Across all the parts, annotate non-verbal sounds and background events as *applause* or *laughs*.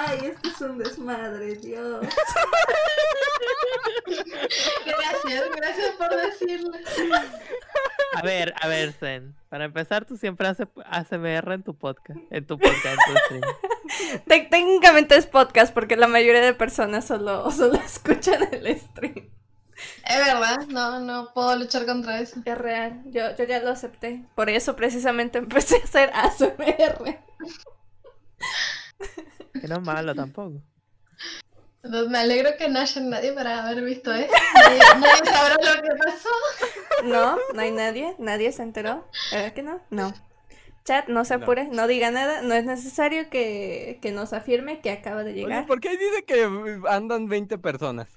Ay, esto es un desmadre, Dios. Gracias, gracias por decirlo. A ver, a ver, Zen. Para empezar, tú siempre haces ASMR en tu podcast. En tu podcast, en tu stream. Técnicamente es podcast porque la mayoría de personas solo, solo escuchan el stream. Es verdad, no, no puedo luchar contra eso. Es real, yo, yo ya lo acepté. Por eso precisamente empecé a hacer ASMR. Que no es malo tampoco. Entonces, Me alegro que no haya nadie para haber visto esto. Nadie, nadie sabrá lo que pasó. No, no hay nadie, nadie se enteró. ¿Verdad que no? No. Chat, no se No. apure, no diga nada. No es necesario que, que nos afirme que acaba de Oye, llegar. ¿por qué dice que andan 20 personas?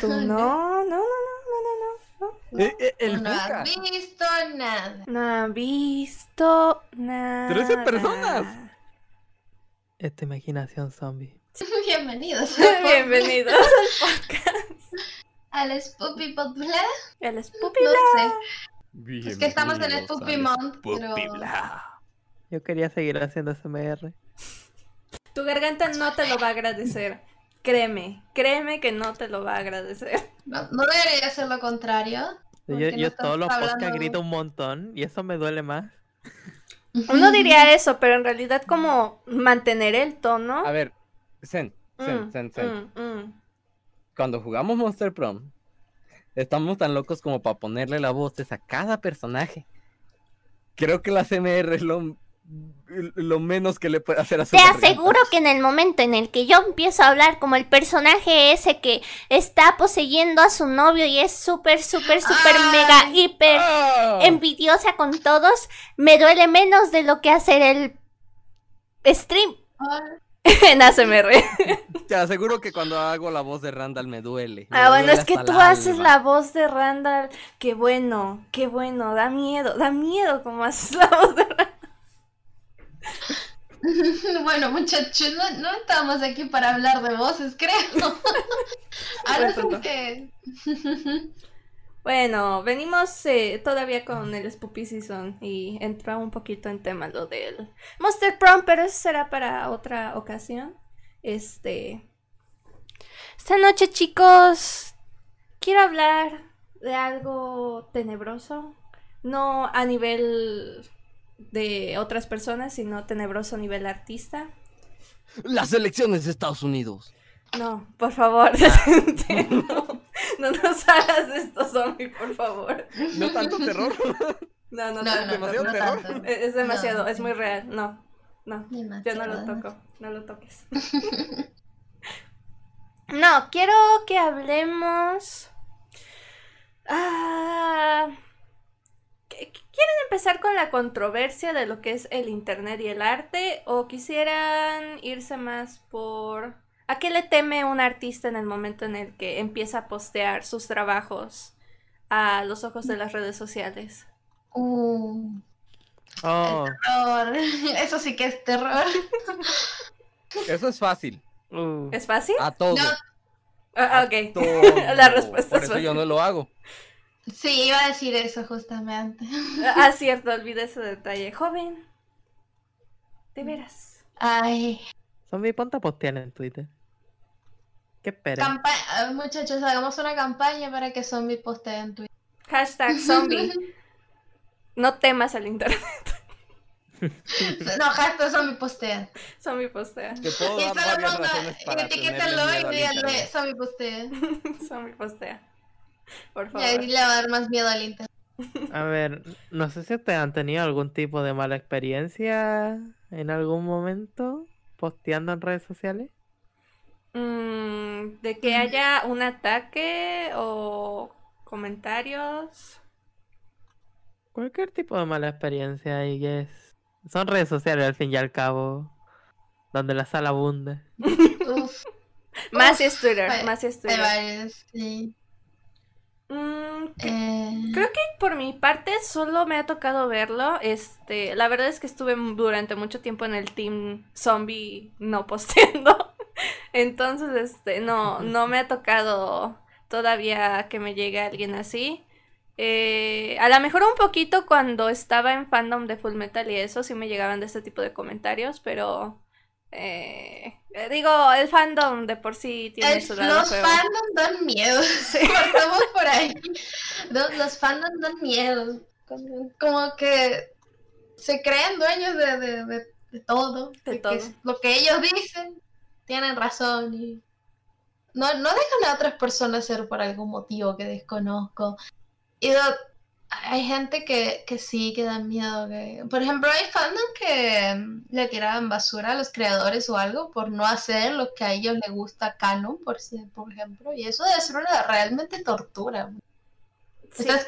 Tú no, no, no, no, no, no, no. Eh, eh, el no visto nada. No ha visto nada. Trece personas. Esta imaginación zombie. *laughs* Bienvenidos. *laughs* Bienvenidos al podcast. Al Spoopy Popular. El No Spoopy sé. Es que estamos en el Month, pero. Yo quería seguir haciendo ASMR. Tu garganta no te lo va a agradecer. Créeme, créeme que no te lo va a agradecer. No, no debería ser lo contrario. Yo, no todos los podcasts grito un montón y eso me duele más. Uno diría eso, pero en realidad como mantener el tono. A ver, Zen, Zen, Mm, Zen, Zen. mm, mm. Cuando jugamos Monster Prom, estamos tan locos como para ponerle la voces a cada personaje. Creo que la CMR es lo, lo menos que le puede hacer a su Te garganta. aseguro que en el momento en el que yo empiezo a hablar como el personaje ese que está poseyendo a su novio y es súper, súper, súper, mega, hiper ¡Ah! envidiosa con todos, me duele menos de lo que hacer el stream. Ay, *laughs* en ASMR. Te aseguro que cuando hago la voz de Randall me duele. me Ah, bueno, duele es que tú haces alma. la voz de Randall. Qué bueno, qué bueno, da miedo, da miedo como haces la voz de Randall. *laughs* Bueno, muchachos, no, no estamos aquí para hablar de voces, creo. *laughs* Ahora sí que. *laughs* Bueno, venimos eh, todavía con el Spoopy Season y entra un poquito en tema lo del Monster Prom, pero eso será para otra ocasión. Este. Esta noche, chicos, quiero hablar de algo tenebroso. No a nivel de otras personas, sino tenebroso a nivel artista. Las elecciones de Estados Unidos. No, por favor, *laughs* no, no nos hagas esto, zombie, por favor. No tanto terror. No, no, No, tanto, no, demasiado no terror. tanto. Es, es demasiado, No, es muy real. No, no, yo no lo toco, no lo toques. *laughs* No, quiero que hablemos. Ah, ¿qu- ¿Quieren empezar con la controversia de lo que es el internet y el arte? ¿O quisieran irse más por... ¿A qué le teme un artista en el momento en el que empieza a postear sus trabajos a los ojos de las redes sociales? Uh, Oh, terror. *laughs* Eso sí que es terror. Eso es fácil. uh, ¿Es fácil? A todo. No, Ah, ok. todo. *laughs* La respuesta Por es eso fácil. yo no lo hago. Sí, iba a decir eso justamente. Ah, cierto, olvidé ese detalle. Joven. De veras. Ay, zombie, ponte a postear en Twitter. ¿Qué esperas? campa- ah, muchachos, hagamos una campaña para que Zombie postee en Twitter. Hashtag zombie. *laughs* No temas al internet. *laughs* No, hashtag Zombie postea. Zombie postea. Te puedo Y dar solo varias ponga, razones para y díganle. Zombie postea. *laughs* Zombie postea. *laughs* Por Y favor. ahí le va a dar más miedo al internet. A ver, no sé si ustedes han tenido algún tipo de mala experiencia en algún momento posteando en redes sociales. Mm, de que haya un ataque o comentarios. Cualquier tipo de mala experiencia y que es... Son redes sociales al fin y al cabo. Donde la sala abunda. *laughs* Uf, Más si es Twitter. hay- Más es hay Twitter. varios, sí. Mm, Eh, Creo que por mi parte solo me ha tocado verlo. Este, la verdad es que estuve durante mucho tiempo en el team zombie no posteando. *laughs* Entonces, este, no, no me ha tocado todavía que me llegue alguien así. Eh, a lo mejor un poquito cuando estaba en fandom de Full Metal y eso sí me llegaban de este tipo de comentarios, pero eh, eh, digo, el fandom de por sí tiene El- su lado los feo. fandoms dan miedo. *laughs* Partamos por ahí. Los, los fandoms dan miedo. Como, como que se creen dueños de, de, de- de todo. De que todo. lo que ellos dicen tienen razón. Y no, no dejan a otras personas ser por algún motivo que desconozco. Y hay gente que, que sí, que da miedo. Que... Por ejemplo, hay fandom que mm, le tiraban basura a los creadores o algo por no hacer lo que a ellos les gusta canon, por, si- por ejemplo. Y eso debe ser una realmente tortura. Sí. Estás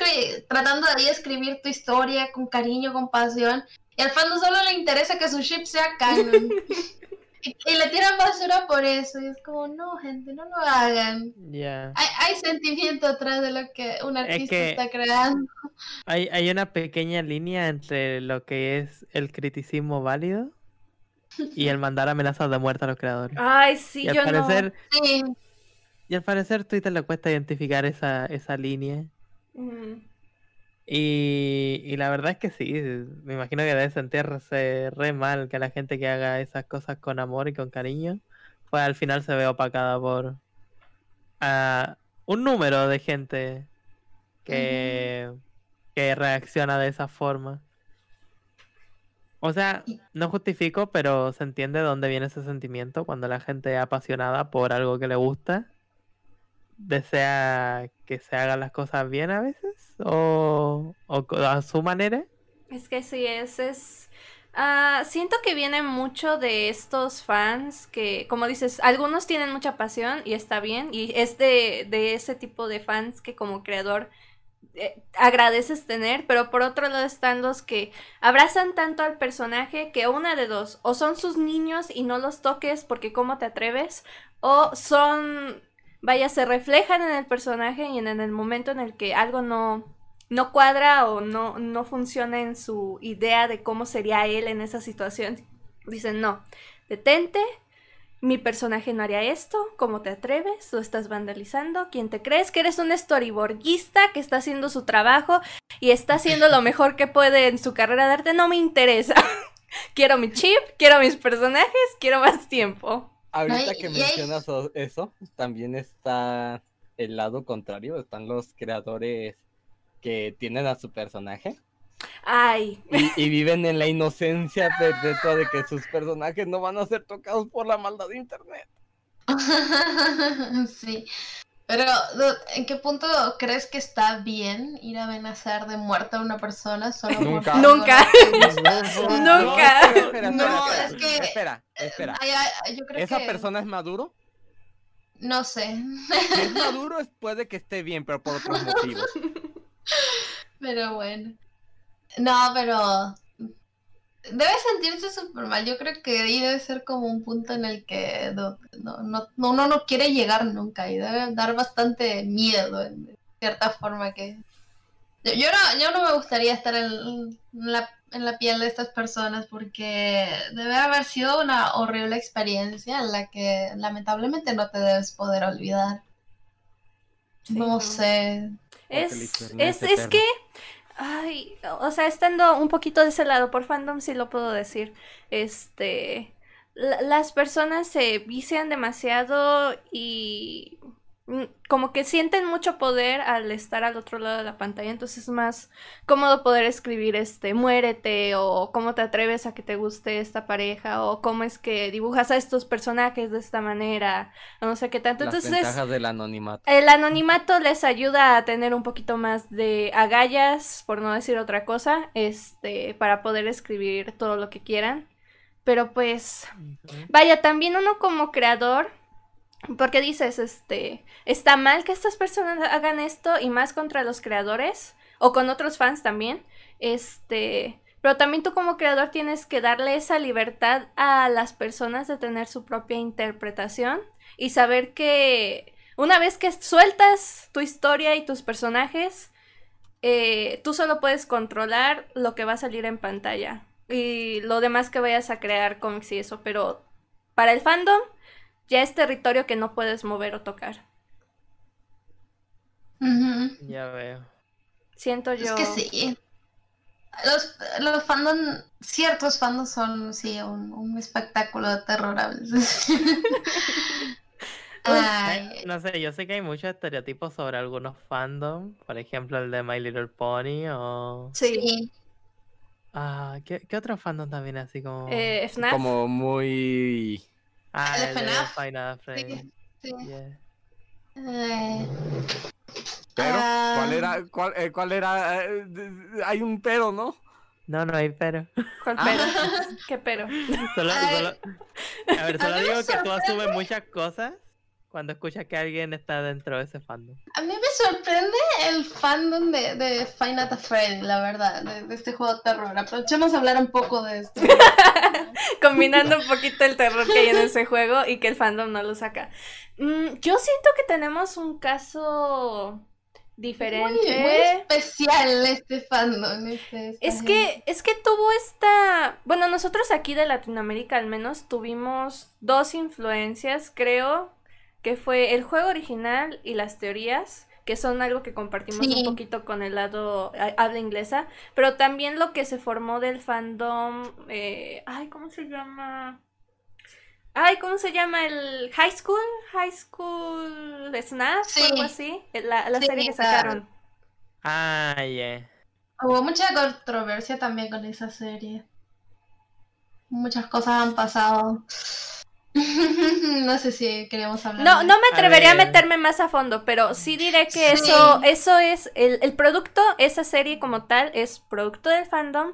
tratando de ahí escribir tu historia con cariño, con pasión. Y al fandom solo le interesa que su ship sea canon. *laughs* y, y le tiran basura por eso. Y es como, no, gente, no lo hagan. Ya. Hay, hay sentimiento atrás de lo que un artista que- está creando. Hay, hay una pequeña línea entre lo que es el criticismo válido y el mandar amenazas de muerte a los creadores. Ay, sí, y al yo parecer, Sí, y al parecer Twitter le cuesta identificar esa, esa línea. no. Mm. Y, y la verdad es que sí, me imagino que debe sentirse re mal que la gente que haga esas cosas con amor y con cariño, pues al final se ve opacada por ah, un número de gente que, que reacciona de esa forma. O sea, no justifico, pero se entiende de dónde viene ese sentimiento cuando la gente es apasionada por algo que le gusta desea que se hagan las cosas bien a veces o, o a su manera. Es que sí, es, es... ah, siento que viene mucho de estos fans que, como dices, algunos tienen mucha pasión y está bien, y es de, de ese tipo de fans que como creador eh, agradeces tener, pero por otro lado están los que abrazan tanto al personaje que una de dos, o son sus niños y no los toques porque cómo te atreves, o son, vaya, se reflejan en el personaje y en, el momento en el que algo no, no cuadra o no, no funciona en su idea de cómo sería él en esa situación. Dicen, no, detente, mi personaje no haría esto, ¿cómo te atreves? Lo estás vandalizando, ¿quién te crees? Que eres un storyboardista que está haciendo su trabajo y está haciendo lo mejor que puede en su carrera de arte, no me interesa. *laughs* quiero mi chip, quiero mis personajes, quiero más tiempo. Ahorita que mencionas eso, también está el lado contrario, están los creadores que tienen a su personaje Ay, y, y viven en la inocencia perpetua de que sus personajes no van a ser tocados por la maldad de internet. *laughs* sí. Pero, ¿en qué punto crees que está bien ir a amenazar de muerte a una persona solo por Nunca. Nunca. *laughs* no- Nunca. espera, espera, No, espera, es que- espera, espera. Ay, ay, yo creo ¿Esa que... persona es maduro? No sé. Si es *laughs* maduro, es- puede que esté bien, pero por otros motivos. Pero bueno. No, pero debe sentirse súper mal. Yo creo que ahí debe ser como un punto en el que no, no, no- no- uno no quiere llegar nunca y debe dar bastante miedo en cierta forma que... Yo, yo no, yo no me gustaría estar en, la, en la piel de estas personas porque debe haber sido una horrible experiencia en la que lamentablemente no te debes poder olvidar. Sí, no sé. Es, es, es que, ay, o sea, estando un poquito de ese lado, por fandom sí lo puedo decir, este, la- las personas se vician demasiado y como que sienten mucho poder al estar al otro lado de la pantalla, entonces es más cómodo poder escribir este, muérete o cómo te atreves a que te guste esta pareja o cómo es que dibujas a estos personajes de esta manera, o no sé qué tanto, Las entonces... ventajas del anonimato. El anonimato les ayuda a tener un poquito más de agallas, por no decir otra cosa, este, para poder escribir todo lo que quieran. Pero pues, vaya, también uno como creador, porque dices, este, está mal que estas personas hagan esto y más contra los creadores o con otros fans también, este, pero también tú como creador tienes que darle esa libertad a las personas de tener su propia interpretación y saber que una vez que sueltas tu historia y tus personajes, eh, tú solo puedes controlar lo que va a salir en pantalla y lo demás que vayas a crear cómics y eso, pero para el fandom ya es territorio que no puedes mover o tocar. Ya veo. Siento Es yo. que sí. Los, los fandom, ciertos fandoms son, sí, un, un espectáculo de terror a veces. *laughs* Ay, Eh, No sé, yo sé que hay muchos estereotipos sobre algunos fandom, por ejemplo el de My Little Pony o... Sí. sí. Ah, ¿qué, qué otro fandom también así como... Eh, FNAF. Como muy... ah, el de FNAF. Final Frame. sí. yeah. Ay, Pero, ¿cuál Ah. era? ¿Cuál, eh, cuál era? eh, hay un pero, ¿no? No, no hay pero. ¿Cuál Ah. pero? ¿Qué pero? *laughs* Solo, solo- A ver, A solo me digo que tú asumes muchas cosas cuando escuchas que alguien está dentro de ese fandom. A mí me sorprende el fandom de, de at Freddy, la verdad, de, de este juego de terror. Aprovechemos a hablar un poco de esto. *laughs* Combinando un poquito el terror que hay en ese juego y que el fandom no lo saca. Mm, yo siento que tenemos un caso diferente. muy especial este fandom. Este, Es gente. que, es que tuvo esta. Bueno, nosotros aquí de Latinoamérica al menos tuvimos dos influencias, creo, que fue el juego original y las teorías, que son algo que compartimos Sí. un poquito con el lado a- habla inglesa, pero también lo que se formó del fandom. eh, ay, ¿cómo se llama? Ay, ¿cómo se llama el High School? High School Snap, Sí. o algo así. La, la Sí, serie que sacaron. Ah, yeah. Hubo mucha controversia también con esa serie. Muchas cosas han pasado. *laughs* no sé si queríamos hablar. No, no me atrevería a, meterme más a fondo, pero sí diré que Sí. eso, eso es, el, el producto, esa serie como tal, es producto del fandom.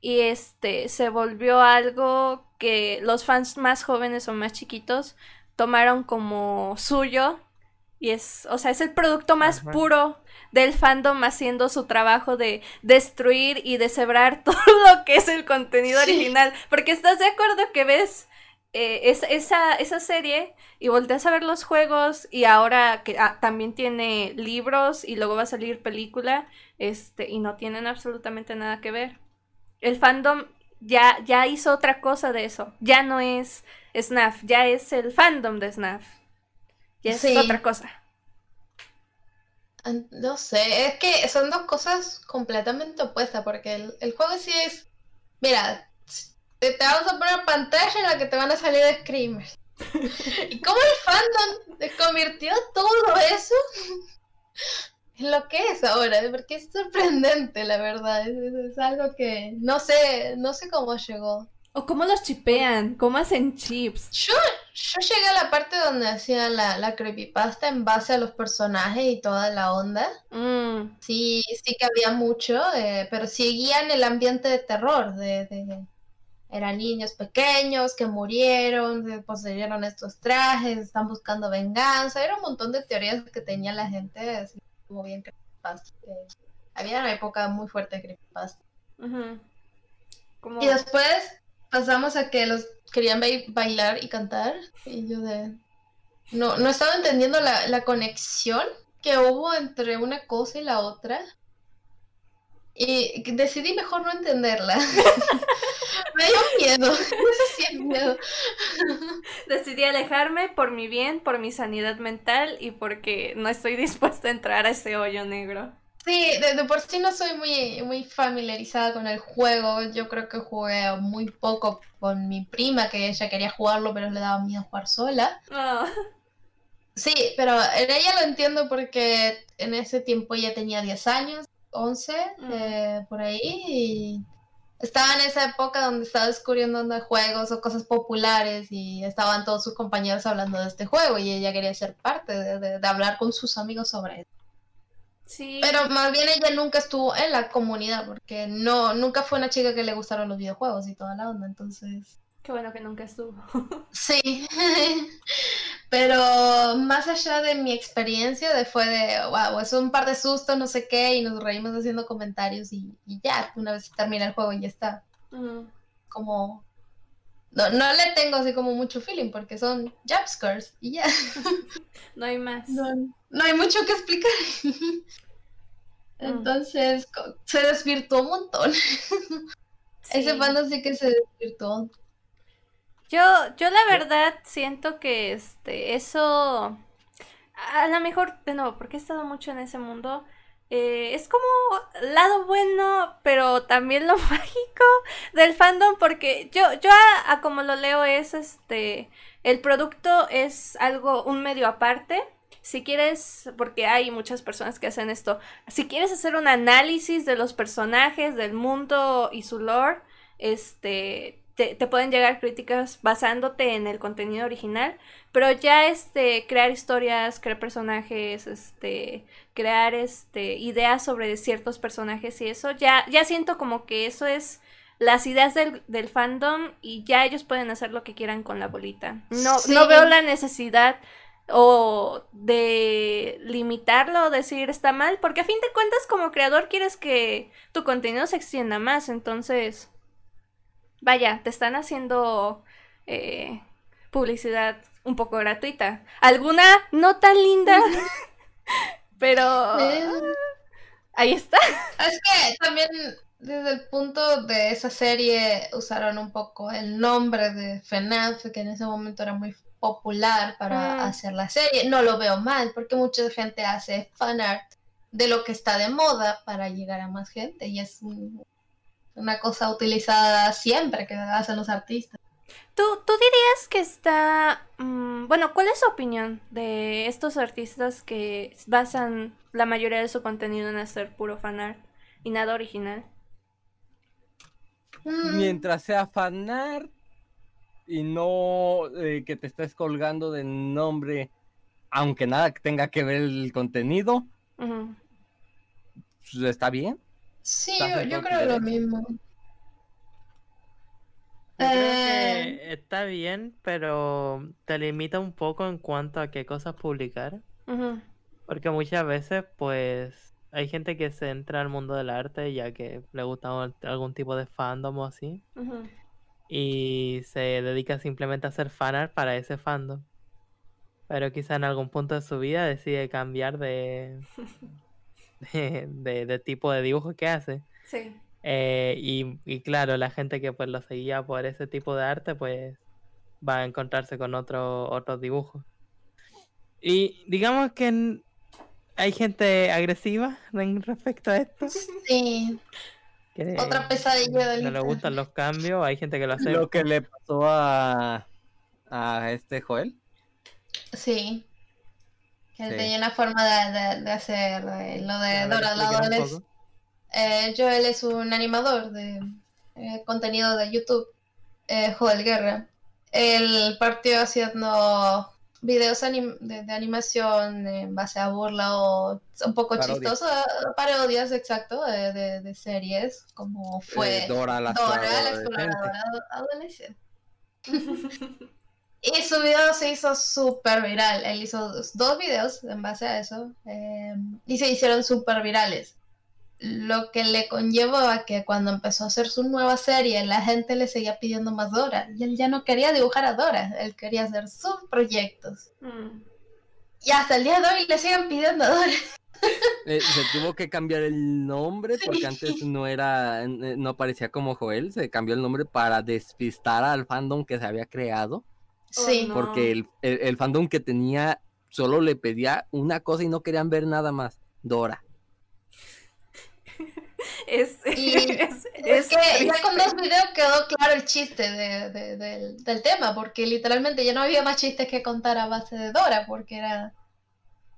Y este se volvió algo que los fans más jóvenes o más chiquitos tomaron como suyo. Y es, o sea, es el producto más Ajá. puro del fandom haciendo su trabajo de destruir y deshebrar *laughs* todo lo que es el contenido Sí. original. Porque estás de acuerdo que ves eh, es- esa, esa serie y volteas a ver los juegos y ahora que ah, también tiene libros y luego va a salir película, este, y no tienen absolutamente nada que ver. El fandom ya, ya hizo otra cosa de eso. Ya no es SNAF, ya es el fandom de SNAF. Ya es Sí. otra cosa. No sé, es que son dos cosas completamente opuestas, porque el, el juego sí es, mira, te, vamos a poner pantalla en la que te van a salir screamers. *laughs* Y cómo el fandom convirtió todo eso *laughs* en lo que es ahora, porque es sorprendente, la verdad, es, es- es algo que no sé, no sé cómo llegó. O cómo los chipean, cómo hacen chips. Yo, yo llegué a la parte donde hacían la, la creepypasta en base a los personajes y toda la onda. Mm, Sí, sí que había mucho, eh, pero seguían el ambiente de terror, de, de- eran niños pequeños que murieron, que poseyeron estos trajes, están buscando venganza, era un montón de teorías que tenía la gente, así como bien creepypasta. Había una época muy fuerte de creepypasta. Como- Y después pasamos a que los querían bai- bailar y cantar, y yo de... No, no estaba entendiendo la, la conexión que hubo entre una cosa y la otra. Y decidí mejor no entenderla. *laughs* Me dio miedo. Eso sí es miedo. *laughs* Decidí alejarme por mi bien, por mi sanidad mental y porque no estoy *laughs* dispuesta a entrar a ese hoyo negro. Sí, de, de por sí no soy muy, muy familiarizada con el juego. Yo creo que jugué muy poco con mi prima, que ella quería jugarlo, pero le daba miedo jugar sola. Ah, Sí, pero en ella lo entiendo porque en ese tiempo ella tenía 10 años, 11, Mm. eh, por ahí, y estaba en esa época donde estaba descubriendo onda juegos o cosas populares y estaban todos sus compañeros hablando de este juego y ella quería ser parte de, de- de hablar con sus amigos sobre eso. sí. Pero más bien ella nunca estuvo en la comunidad porque no, nunca fue una chica que le gustaron los videojuegos y toda la onda, entonces... Qué bueno que nunca estuvo. *laughs* Sí, *laughs* pero más allá de mi experiencia, de fue de, wow, es un par de sustos, no sé qué, y nos reímos haciendo comentarios y, y ya, una vez termina el juego y ya está. Como, no, no le tengo así como mucho feeling porque son jumpscares y ya, *laughs* no hay más. no, no hay mucho que explicar. Entonces, co- se desvirtuó un montón. Ese fandom sí que se desvirtuó. Yo, yo la verdad siento que este, eso, a lo mejor, de nuevo, porque he estado mucho en ese mundo, eh, es como lado bueno, pero también lo *laughs* mágico del fandom, porque yo, yo a, a como lo leo es este, el producto es algo, un medio aparte. Si quieres, porque hay muchas personas que hacen esto, si quieres hacer un análisis de los personajes, del mundo y su lore, este, te, te pueden llegar críticas basándote en el contenido original, pero ya este, crear historias, crear personajes, este, crear este, ideas sobre ciertos personajes y eso, ya, ya siento como que eso es las ideas del, del fandom y ya ellos pueden hacer lo que quieran con la bolita. No, Sí. no veo la necesidad o de limitarlo o decir está mal, porque a fin de cuentas como creador quieres que tu contenido se extienda más, entonces, vaya, te están haciendo eh, publicidad un poco gratuita. Alguna no tan linda, *laughs* pero *laughs* ahí está. Es que también desde el punto de esa serie usaron un poco el nombre de FNAF, que en ese momento era muy popular para Mm. hacer la serie. No lo veo mal, porque mucha gente hace fanart de lo que está de moda para llegar a más gente y es un- una cosa utilizada siempre que hacen los artistas. ¿Tú, tú dirías que está... mm, bueno, ¿cuál es su opinión de estos artistas que basan la mayoría de su contenido en hacer puro fanart y nada original? Mm, Mientras sea fanart y no eh, que te estés colgando de nombre, aunque nada que tenga que ver el contenido, Ujú. pues, está bien. Sí, yo, creo lo mismo. Yo creo Eh, que está bien, pero te limita un poco en cuanto a qué cosas publicar. Porque muchas veces, pues, hay gente que se entra al mundo del arte ya que le gusta al- algún tipo de fandom o así. Y se dedica simplemente a hacer fanart para ese fandom. Pero quizá en algún punto de su vida decide cambiar de, *laughs* de, de- tipo de dibujo que hace. Sí. Eh, y, y claro, la gente que pues lo seguía por ese tipo de arte, pues va a encontrarse con otro, otros dibujos. Y digamos que en- hay gente agresiva *laughs* en respecto a esto. sí, que otra pesadilla del no le gustan los cambios, hay gente que lo hace. Lo que le pasó a, a este Joel. Sí. Que Sí. tenía una forma de, de- de hacer lo de Dora la poco. Eh, Joel es un animador de eh, contenido de YouTube, eh, Joel Guerra. Él partió haciendo videos anim- de, de animación en base a burla o un poco Parodias. chistoso, parodias, exacto, de, de- de series, como fue Eh, Dora la Dora, la exploradora adolescente. *laughs* Y su video se hizo súper viral. Él hizo dos, dos videos en base a eso eh, y se hicieron súper virales. Lo que le conllevó a que cuando empezó a hacer su nueva serie, la gente le seguía pidiendo más Dora. Y él ya no quería dibujar a Dora, él quería hacer sus proyectos. Mm. Y hasta el día de hoy le siguen pidiendo a Dora. *laughs* Eh, se tuvo que cambiar el nombre porque Sí. antes no era, eh, no aparecía como Joel, se cambió el nombre para despistar al fandom que se había creado, Sí, no. porque el, el- el fandom que tenía solo le pedía una cosa y no querían ver nada más, Dora. *laughs* Es, Y *laughs* es, Es es que ya con dos videos quedó claro el chiste de- de- del, del tema, porque literalmente ya no había más chistes que contar a base de Dora, porque era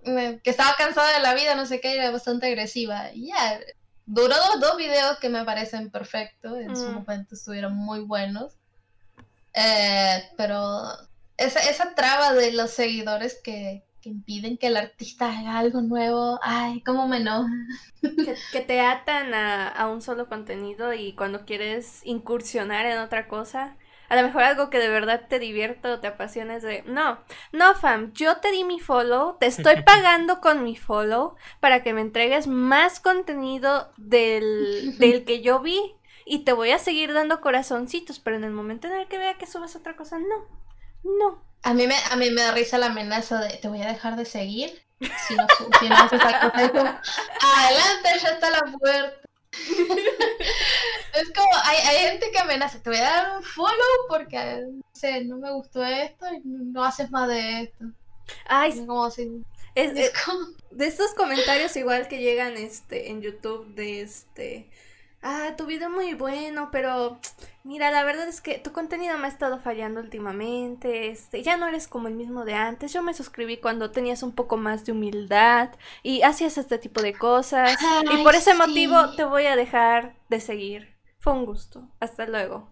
que estaba cansada de la vida, no sé qué, era bastante agresiva. Y ya, duró dos, dos videos que me parecen perfectos, en su Mm. momento estuvieron muy buenos. Eh, pero esa, esa traba de los seguidores que, que impiden que el artista haga algo nuevo, ay, cómo me enoja. que, que te atan a, a un solo contenido y cuando quieres incursionar en otra cosa, a lo mejor algo que de verdad te divierta o te apasiona es de, no, no fam, yo te di mi follow, te estoy *laughs* pagando con mi follow para que me entregues más contenido del, *laughs* del que yo vi y te voy a seguir dando corazoncitos, pero en el momento en el que vea que subas otra cosa, no, no. A mí, me, a mí me da risa la amenaza de te voy a dejar de seguir si no, si no haces adelante, ya está la puerta. es como, hay, hay gente que amenaza, te voy a dar un follow porque, no sé, no me gustó esto y no haces más de esto. Ay, Es como así. Es- Es es- como- de estos comentarios igual que llegan este en YouTube de este ah tu video muy bueno pero *tsk* mira la verdad es que tu contenido me ha estado fallando últimamente este ya no eres como el mismo de antes. Yo me suscribí cuando tenías un poco más de humildad y hacías este tipo de cosas. Y por ese sí. motivo te voy a dejar de seguir. Fue un gusto. Hasta luego.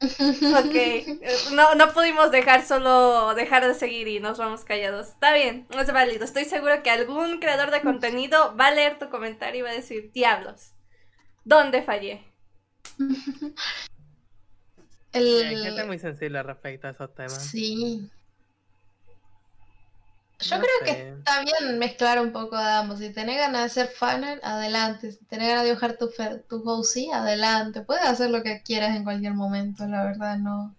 Ok, *laughs* eh, no, no pudimos dejar solo dejar de seguir y nos vamos callados. Está bien, es válido. Estoy seguro que algún creador de contenido va a leer tu comentario y va a decir, diablos, ¿dónde fallé? *laughs* El... Sí, hay gente muy sensible respecto a esos temas. Sí. Yo No creo sé. que está bien mezclar un poco de ambos. Si tenés ganas de ser fanner, adelante. Si tenés ganas de dibujar tu, fe- tu OC, adelante. Puedes hacer lo que quieras en cualquier momento, la verdad, no.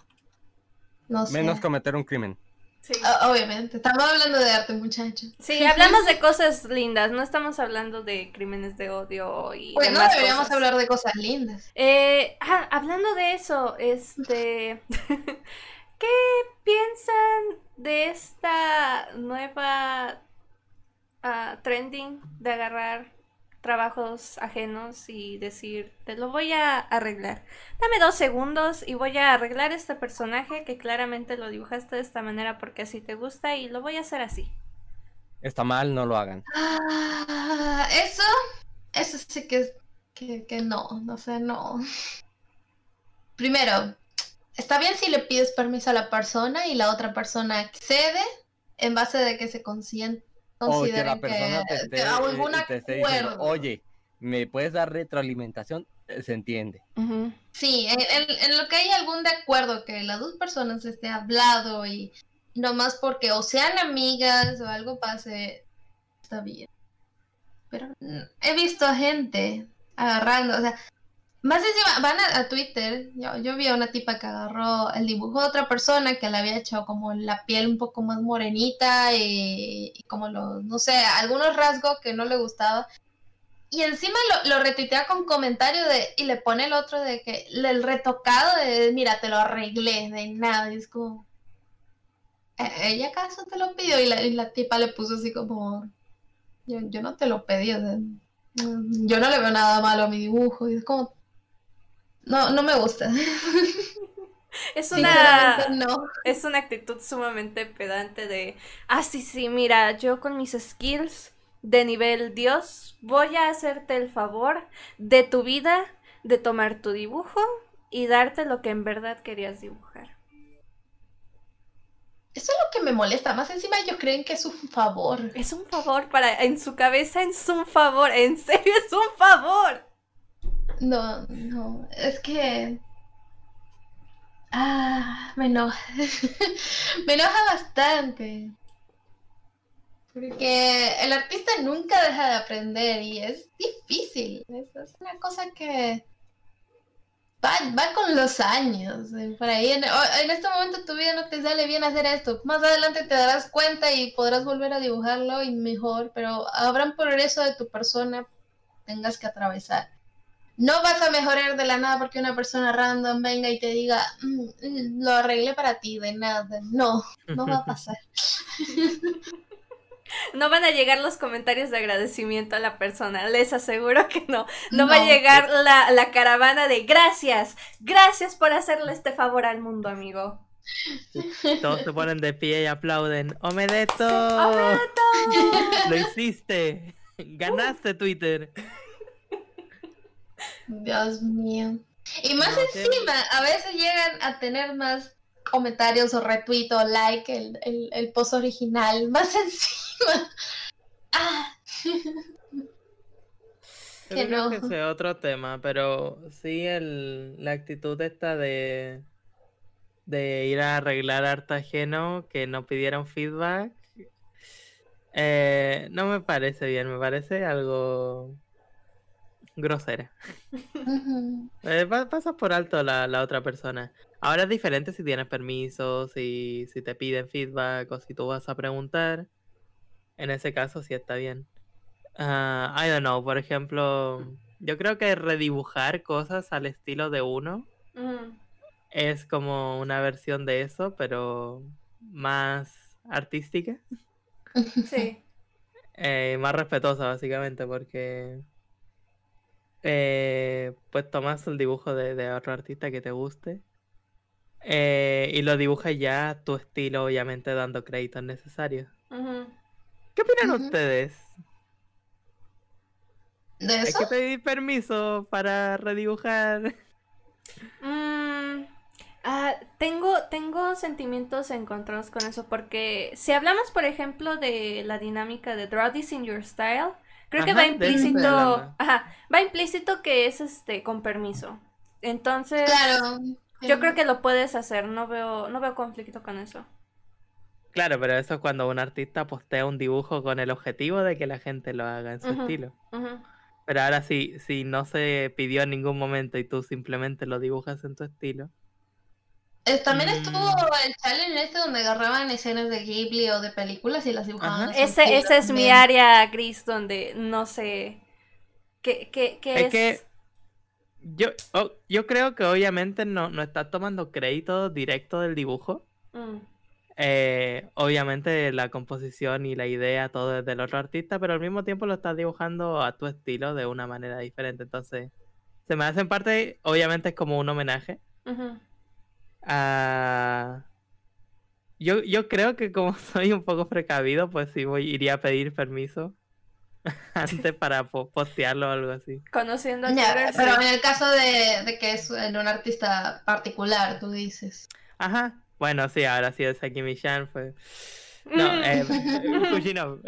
No sé. Menos cometer un crimen. Sí. O- Obviamente. Estamos hablando de arte, muchachos. Sí, hablamos de cosas lindas, no estamos hablando de crímenes de odio y Pues no deberíamos cosas. hablar de cosas lindas. Eh, ah, hablando de eso, este, *laughs* ¿qué piensan de esta nueva ah, trending de agarrar trabajos ajenos y decir, te lo voy a arreglar? Dame dos segundos y voy a arreglar este personaje que claramente lo dibujaste de esta manera porque así te gusta y lo voy a hacer así. Está mal, no lo hagan. Ah, eso, eso sí que, que, que no, no sé, no. Primero, está bien si le pides permiso a la persona y la otra persona accede en base de que se conscien- O que la persona te esté, que eh, te esté diciendo, acuerdo. oye, ¿me puedes dar retroalimentación? Eh, Se entiende. Sí, en, en- en lo que hay algún de acuerdo que las dos personas esté hablado y no más porque o sean amigas o algo pase, está bien. Pero mm, he visto gente agarrando, o sea, más encima van a, Twitter, yo, vi a una tipa que agarró el dibujo de otra persona que le había hecho como la piel un poco más morenita y, como los, no sé, algunos rasgos que no le gustaba. Y encima lo, retuitea con comentario de, y le pone el otro de que, el retocado de, mira, te lo arreglé, de nada, y es como, "¿E- ¿ella acaso te lo pidió? Y la, y la tipa le puso así como, yo, yo no te lo pedí, yo no le veo nada malo a mi dibujo, y es como, no, no me gusta. *laughs* Es una... No. Es una actitud sumamente pedante de, ah, sí, sí, mira, yo con mis skills de nivel Dios voy a hacerte el favor de tu vida, de tomar tu dibujo y darte lo que en verdad querías dibujar. Eso es lo que me molesta, más encima ellos creen que es un favor. Es un favor para, en su cabeza es un favor, en serio es un favor. No, no, es que... Ah, me enoja. *laughs* me enoja bastante. Porque el artista nunca deja de aprender y es difícil. Es, una cosa que va, va con los años. Por ahí, en, en este momento tu vida no te sale bien hacer esto. Más adelante te darás cuenta y podrás volver a dibujarlo y mejor, pero habrá un progreso de tu persona que tengas que atravesar. No vas a mejorar de la nada porque una persona random venga y te diga, "Mm, lo arreglé para ti, de nada. No, no va a pasar. *laughs* No van a llegar los comentarios de agradecimiento a la persona, les aseguro que no. No, va a llegar la, la caravana de gracias, gracias por hacerle este favor al mundo, amigo. Todos se ponen de pie y aplauden. ¡Omedeto! ¡Omedeto! *laughs* ¡Lo hiciste! ¡Ganaste Twitter! Dios mío. Y más No, encima, a veces llegan a tener más comentarios o retweet o like el, el, el post original. *laughs* Más encima. Ah. Yo Que creo no. que es otro tema, pero sí el, la actitud esta de, de ir a arreglar arte ajeno que no pidieron feedback, eh, no me parece bien, me parece algo grosera. Pa- pasas por alto la, la otra persona. Ahora es diferente si tienes permiso, si, si te piden feedback o si tú vas a preguntar. En ese caso sí está bien. Ah, I don't know, por ejemplo, yo creo que redibujar cosas al estilo de uno es como una versión de eso, pero más artística. Sí. *laughs* eh, más respetuosa, básicamente, porque eh, pues tomas el dibujo de, de otro artista que te guste eh, y lo dibujas ya a tu estilo, obviamente dando créditos necesarios. ¿Qué opinan ustedes? ¿De Hay que pedir permiso para redibujar. Mm, ah, tengo, tengo sentimientos encontrados con eso porque si hablamos, por ejemplo, de la dinámica de Draw This in Your Style, creo que va implícito, ajá, va implícito que es este con permiso. Entonces, Claro. yo creo que lo puedes hacer, no veo, no veo conflicto con eso. Claro, pero eso es cuando un artista postea un dibujo con el objetivo de que la gente lo haga en su estilo. Pero ahora sí, si no se pidió en ningún momento y tú simplemente lo dibujas en tu estilo. También Mm. estuvo el challenge este donde agarraban escenas de Ghibli o de películas y las dibujaban. Ese, ese es mi área gris donde no sé qué, qué, qué Es es. que yo, oh, yo creo que obviamente no, no estás tomando crédito directo del dibujo. Mm, Eh, obviamente la composición y la idea, todo es del otro artista, pero al mismo tiempo lo estás dibujando a tu estilo de una manera diferente. Entonces, se me hace en parte, obviamente es como un homenaje ujú. A... Yo, yo creo que como *laughs* soy un poco precavido, pues sí voy, iría a pedir permiso *laughs* antes *laughs* para po- postearlo o algo así. Conociendo a pero sí. en el caso de, de que es en un artista particular, tú dices. Ajá. Bueno, sí, ahora sí es aquí Michan, fue... No, eh, Kuchinov.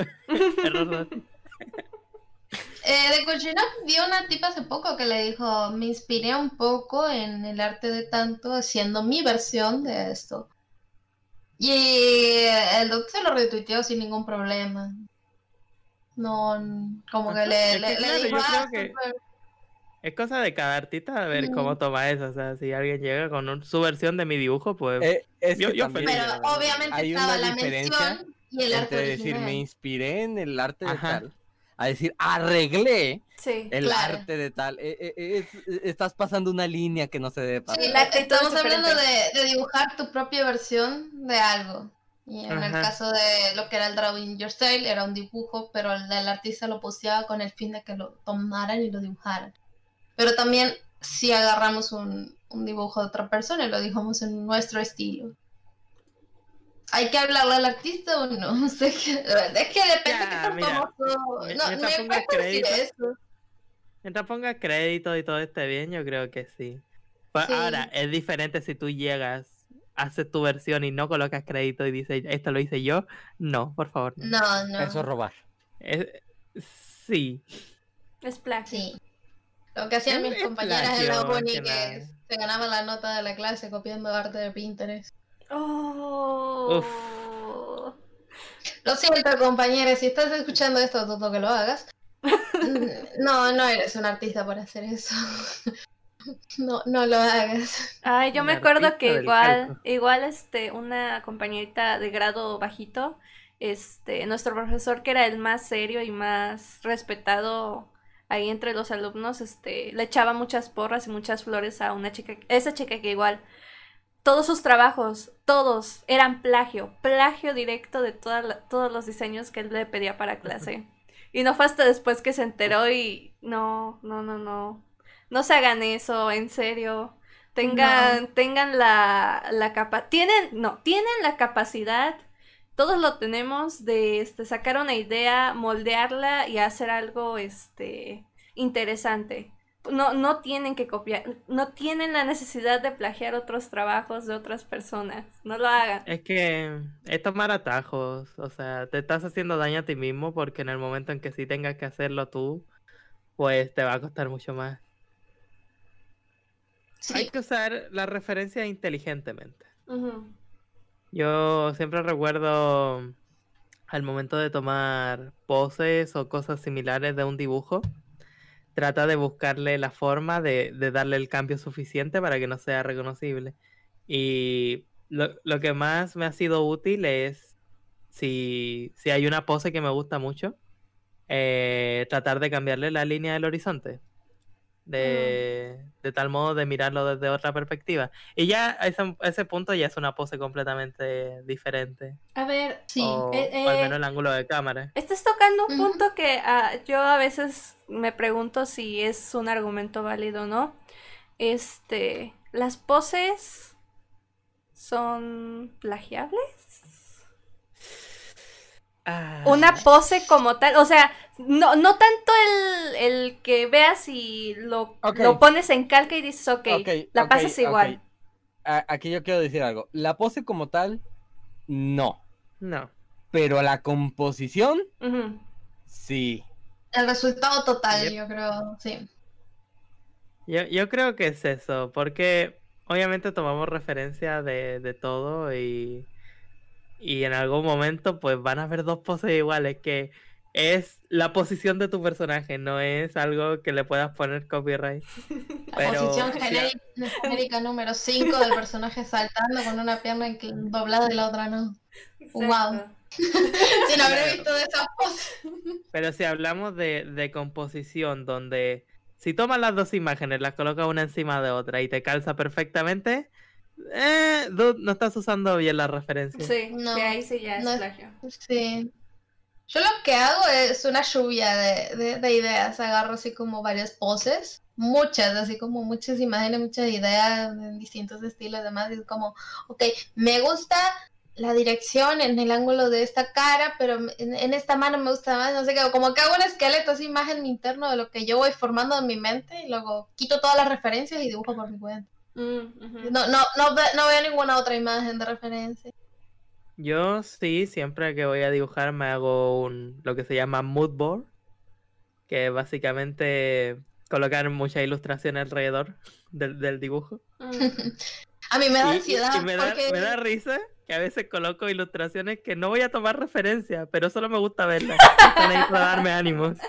Eh, de Kuchinov vi una tipa hace poco que le dijo, me inspiré un poco en el arte de tanto haciendo mi versión de esto. Y el doctor se lo retuiteó sin ningún problema. No, como que Ajá, le, que le, le claro, dijo, yo "Ah, creo que- súper". Es cosa de cada artista a ver cómo toma eso. O sea, si alguien llega con un- su versión de mi dibujo, pues... Eh, es Yo- que yo también feliz, Pero obviamente hay estaba una la diferencia mención y el arte entre decir original. me inspiré en el arte de Ajá. tal a decir arreglé Sí. el Claro. arte de tal. Eh, eh, eh, es- estás pasando una línea que no se debe pasar. Sí, La actitud estamos es hablando de, de dibujar tu propia versión de algo. Y en el caso de lo que era el Drawing Your Style, era un dibujo, pero el, el artista lo posteaba con el fin de que lo tomaran y lo dibujaran. Pero también si agarramos un, un dibujo de otra persona y lo dibujamos en nuestro estilo. ¿Hay que hablarle al artista o *laughs* no? O sea, que- es que depende Ya, de qué tan mira, famoso. No, mientras me decir crédito. eso. Mientras ponga crédito y todo esté bien, yo creo que sí. Sí. ahora, es diferente si tú llegas, haces tu versión y no colocas crédito y dices, esto lo hice yo. No, por favor. no. No, no. Eso es robar. Es- sí. Es plagio. Sí. Lo que hacían Es- mis es compañeras en la uni que que se ganaban la nota de la clase copiando arte de Pinterest. Oh. Lo siento, compañeras, si estás escuchando esto, dudo que lo hagas. *laughs* No, no eres un artista por hacer eso. No, no lo hagas. Ay, yo Un me acuerdo que igual, calco. igual este, una compañerita de grado bajito, este, nuestro profesor que era el más serio y más respetado ahí entre los alumnos, este, le echaba muchas porras y muchas flores a una chica, esa chica que igual, todos sus trabajos, todos eran plagio, plagio directo de toda la- todos los diseños que él le pedía para clase. Y no fue hasta después que se enteró y no, no, no, no. No se hagan eso, en serio. Tengan, tengan la, la capa, tienen, no, tienen la capacidad, todos lo tenemos, de este, sacar una idea, moldearla y hacer algo este interesante. No, no tienen que copiar, no tienen la necesidad de plagiar otros trabajos de otras personas. No lo hagan. Es que es tomar atajos, o sea, te estás haciendo daño a ti mismo porque en el momento en que sí tengas que hacerlo tú, pues te va a costar mucho más. Hay que usar la referencia inteligentemente. Yo siempre recuerdo al momento de tomar poses o cosas similares de un dibujo, trata de buscarle la forma de, darle el cambio suficiente para que no sea reconocible. Y lo, lo que más me ha sido útil es si, si hay una pose que me gusta mucho, eh, tratar de cambiarle la línea del horizonte. De, de tal modo de mirarlo desde otra perspectiva. Y ya a ese, a ese punto ya es una pose completamente diferente. A ver, Sí. o, eh, o al eh, menos el ángulo de cámara. estás tocando un punto que ah, yo a veces me pregunto si es un argumento válido o no. Este, las poses son plagiables. Ah, Una pose como tal, o sea, no, no tanto el, el que veas y lo, lo pones en calca y dices, ok, Ok, la ok, pasas igual. Aquí yo quiero decir algo. La pose como tal, no. No. Pero la composición, sí. El resultado total, Yep. yo creo, sí. Yo, yo creo que es eso, porque obviamente tomamos referencia de, de todo y, y en algún momento pues van a haber dos poses iguales, que es la posición de tu personaje, no es algo que le puedas poner copyright. *laughs* La Pero, posición sí, genérica, genérica número 5 del personaje saltando con una pierna doblada y la otra no. Wow. Sin haber Claro. visto de esa pose. *laughs* Pero si hablamos de, de composición, donde si tomas las dos imágenes, las colocas una encima de otra y te calza perfectamente, eh, dude, no estás usando bien la referencia. Sí, No, que ahí sí ya es no plagio. Sí. Yo lo que hago es una lluvia de, de- de ideas. Agarro así como varias poses, muchas, así como muchas imágenes, muchas ideas en distintos estilos y demás. Y es como, ok, me gusta la dirección en el ángulo de esta cara, pero en, en esta mano me gusta más, no sé qué, como que hago un esqueleto, así imagen interno de lo que yo voy formando en mi mente y luego quito todas las referencias y dibujo por mi cuenta. Mm. No, no, no veo ninguna otra imagen de referencia. Yo sí, siempre que voy a dibujar me hago un lo que se llama mood board, que es básicamente colocar muchas ilustraciones alrededor del, del dibujo. Mm. *laughs* A mí me da y- ansiedad y me da, porque... me da risa que a veces coloco ilustraciones que no voy a tomar referencia, pero solo me gusta verlas. Están ahí para darme ánimos. *laughs*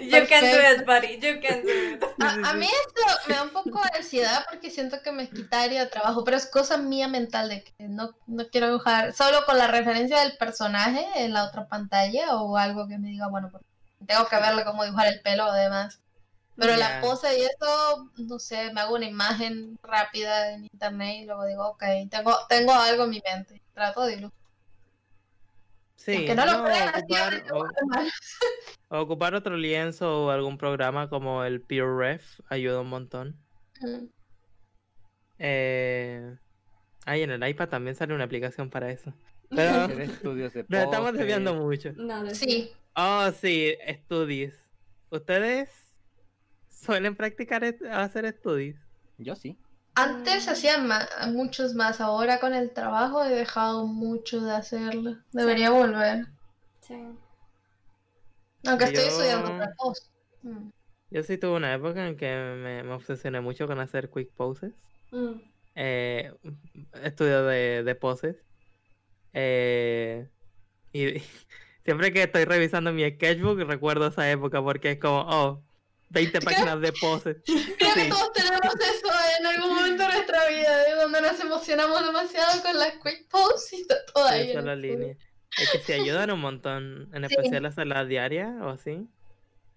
You can do it, buddy. You can do it. A, a mí esto me da un poco de ansiedad porque siento que me quitaría trabajo, pero es cosa mía mental de que no, no quiero dibujar solo con la referencia del personaje en la otra pantalla o algo que me diga, bueno, pues, tengo que verle cómo dibujar el pelo o demás. Pero la pose y eso, no sé, me hago una imagen rápida en internet y luego digo, ok, tengo, tengo algo en mi mente, trato de dibujar. Sí, que no lo no, creas, ocupar, siempre o- dibujo mal. o ocupar otro lienzo o algún programa como el PureRef ayuda un montón. Mm. Eh... Ay, en el iPad también sale una aplicación para eso. *laughs* Pero *laughs* estudios de *laughs* nos estamos desviando mucho. No, de Sí, Oh, sí, estudios. ¿Ustedes suelen practicar est- hacer estudios? Yo sí. Antes hacía muchos más, ahora con el trabajo he dejado mucho de hacerlo. Debería volver. Sí. Aunque estoy Yo- estudiando otra cosa. Mm. Yo sí tuve una época en que me, me obsesioné mucho con hacer quick poses. Mm. Eh, estudio de, de poses. Eh, y *laughs* siempre que estoy revisando mi sketchbook recuerdo esa época porque es como, oh, 20 páginas de poses. *laughs* Creo que todos tenemos eso en algún momento de nuestra vida, de donde nos emocionamos demasiado con las quick poses y todo ahí. Esa es la línea. Que sí ayudan un montón, en Sí. especial hacerla diaria o así.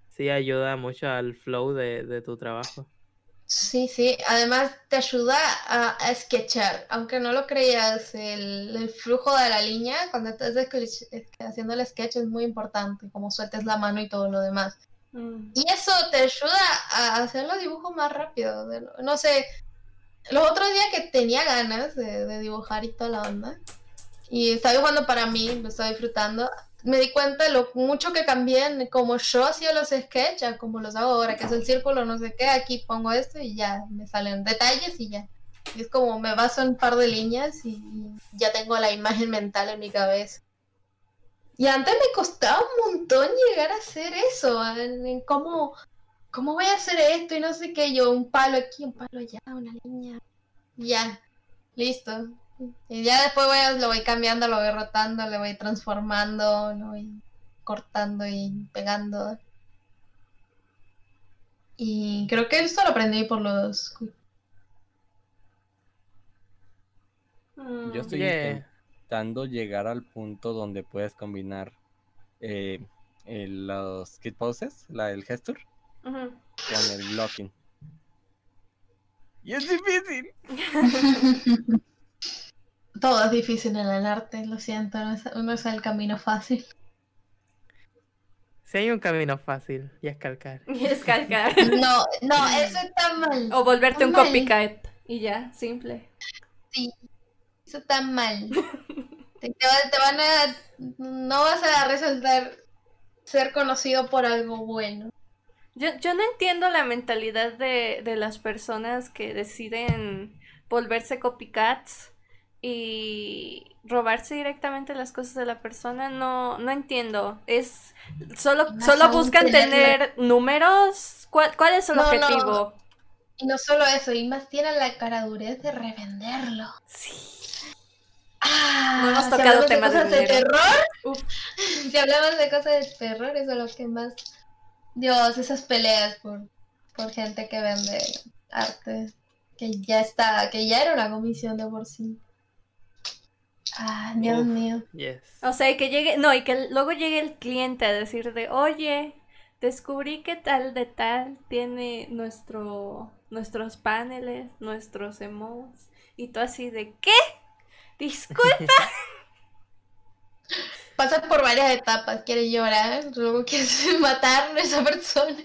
Sí ayuda mucho al flow de, de tu trabajo. Sí, sí, además te ayuda a, a sketchar, aunque no lo creas, el, el flujo de la línea cuando estás sketch- haciendo el sketch es muy importante, como sueltes la mano y todo lo demás. Mm. Y eso te ayuda a hacer los dibujos más rápido. No sé, los otros días que tenía ganas de, dibujar y toda la onda, y estaba dibujando para mí, lo estaba disfrutando, me di cuenta de lo mucho que cambié en cómo yo hacía los sketches, como los hago ahora, que es el círculo, no sé qué, aquí pongo esto y ya me salen detalles y ya. Es como me baso en un par de líneas y ya tengo la imagen mental en mi cabeza. Y antes me costaba un montón llegar a hacer eso, en, en cómo, cómo voy a hacer esto y no sé qué, yo un palo aquí, un palo allá, una línea, ya, listo. Y ya después voy a- lo voy cambiando, lo voy rotando, le voy transformando, lo voy cortando y pegando. Y creo que esto lo aprendí por los... Mm. Yo estoy Yeah. Intentando llegar al punto donde puedes combinar eh, el- los kit poses, la, el gesture, con el blocking. Y es difícil. *laughs* Todo es difícil en el arte, lo siento, no es, no es el camino fácil. Si hay un camino fácil, y es calcar. *laughs* Y es calcar. No, no, eso está mal. O volverte un Mal. copycat. Y ya, simple. Sí, eso está mal. *laughs* Te, te va- te van a. No vas a resaltar ser conocido por algo bueno. Yo, yo no entiendo la mentalidad de, de las personas que deciden volverse copycats y robarse directamente las cosas de la persona. No, no entiendo. Es solo, Más solo buscan tener números. ¿Cuál, cuál es el No, no. objetivo? Y no solo eso, y más tienen la caradurez de revenderlo. Sí. Ah, No hemos si tocado de temas de cosas de terror. Uf. Si hablamos de cosas de terror, eso es lo que más. Dios, esas peleas por, por gente que vende arte. Que ya está, que ya era una comisión de por sí. Ah, Dios Uf. mío. Yes. O sea, y que llegue, no, y que luego llegue el cliente a decir de, oye, descubrí que tal de tal tiene nuestro, nuestros paneles, nuestros emotes, y tú así de, ¿qué? Disculpa. *laughs* Pasas por varias etapas, quieres llorar, luego quieres *laughs* matar a esa persona.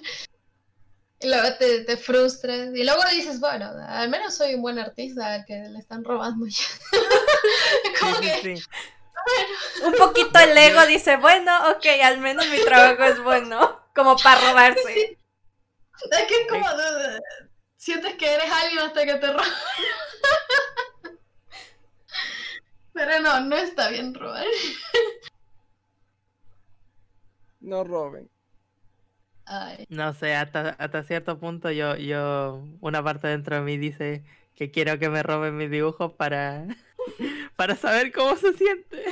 Y luego te, te frustras. Y luego dices, bueno, al menos soy un buen artista al que le están robando ya. *laughs* Como Sí, que, sí, sí. Un poquito el ego dice, bueno, ok, al menos mi trabajo es bueno, como para robarse. es que es como sientes que eres alguien hasta que te roban. Pero no, no está bien robar. *laughs* No roben. Ay. No sé, hasta, hasta cierto punto yo, yo, una parte dentro de mí dice que quiero que me roben mis dibujos para, *laughs* para saber cómo se siente.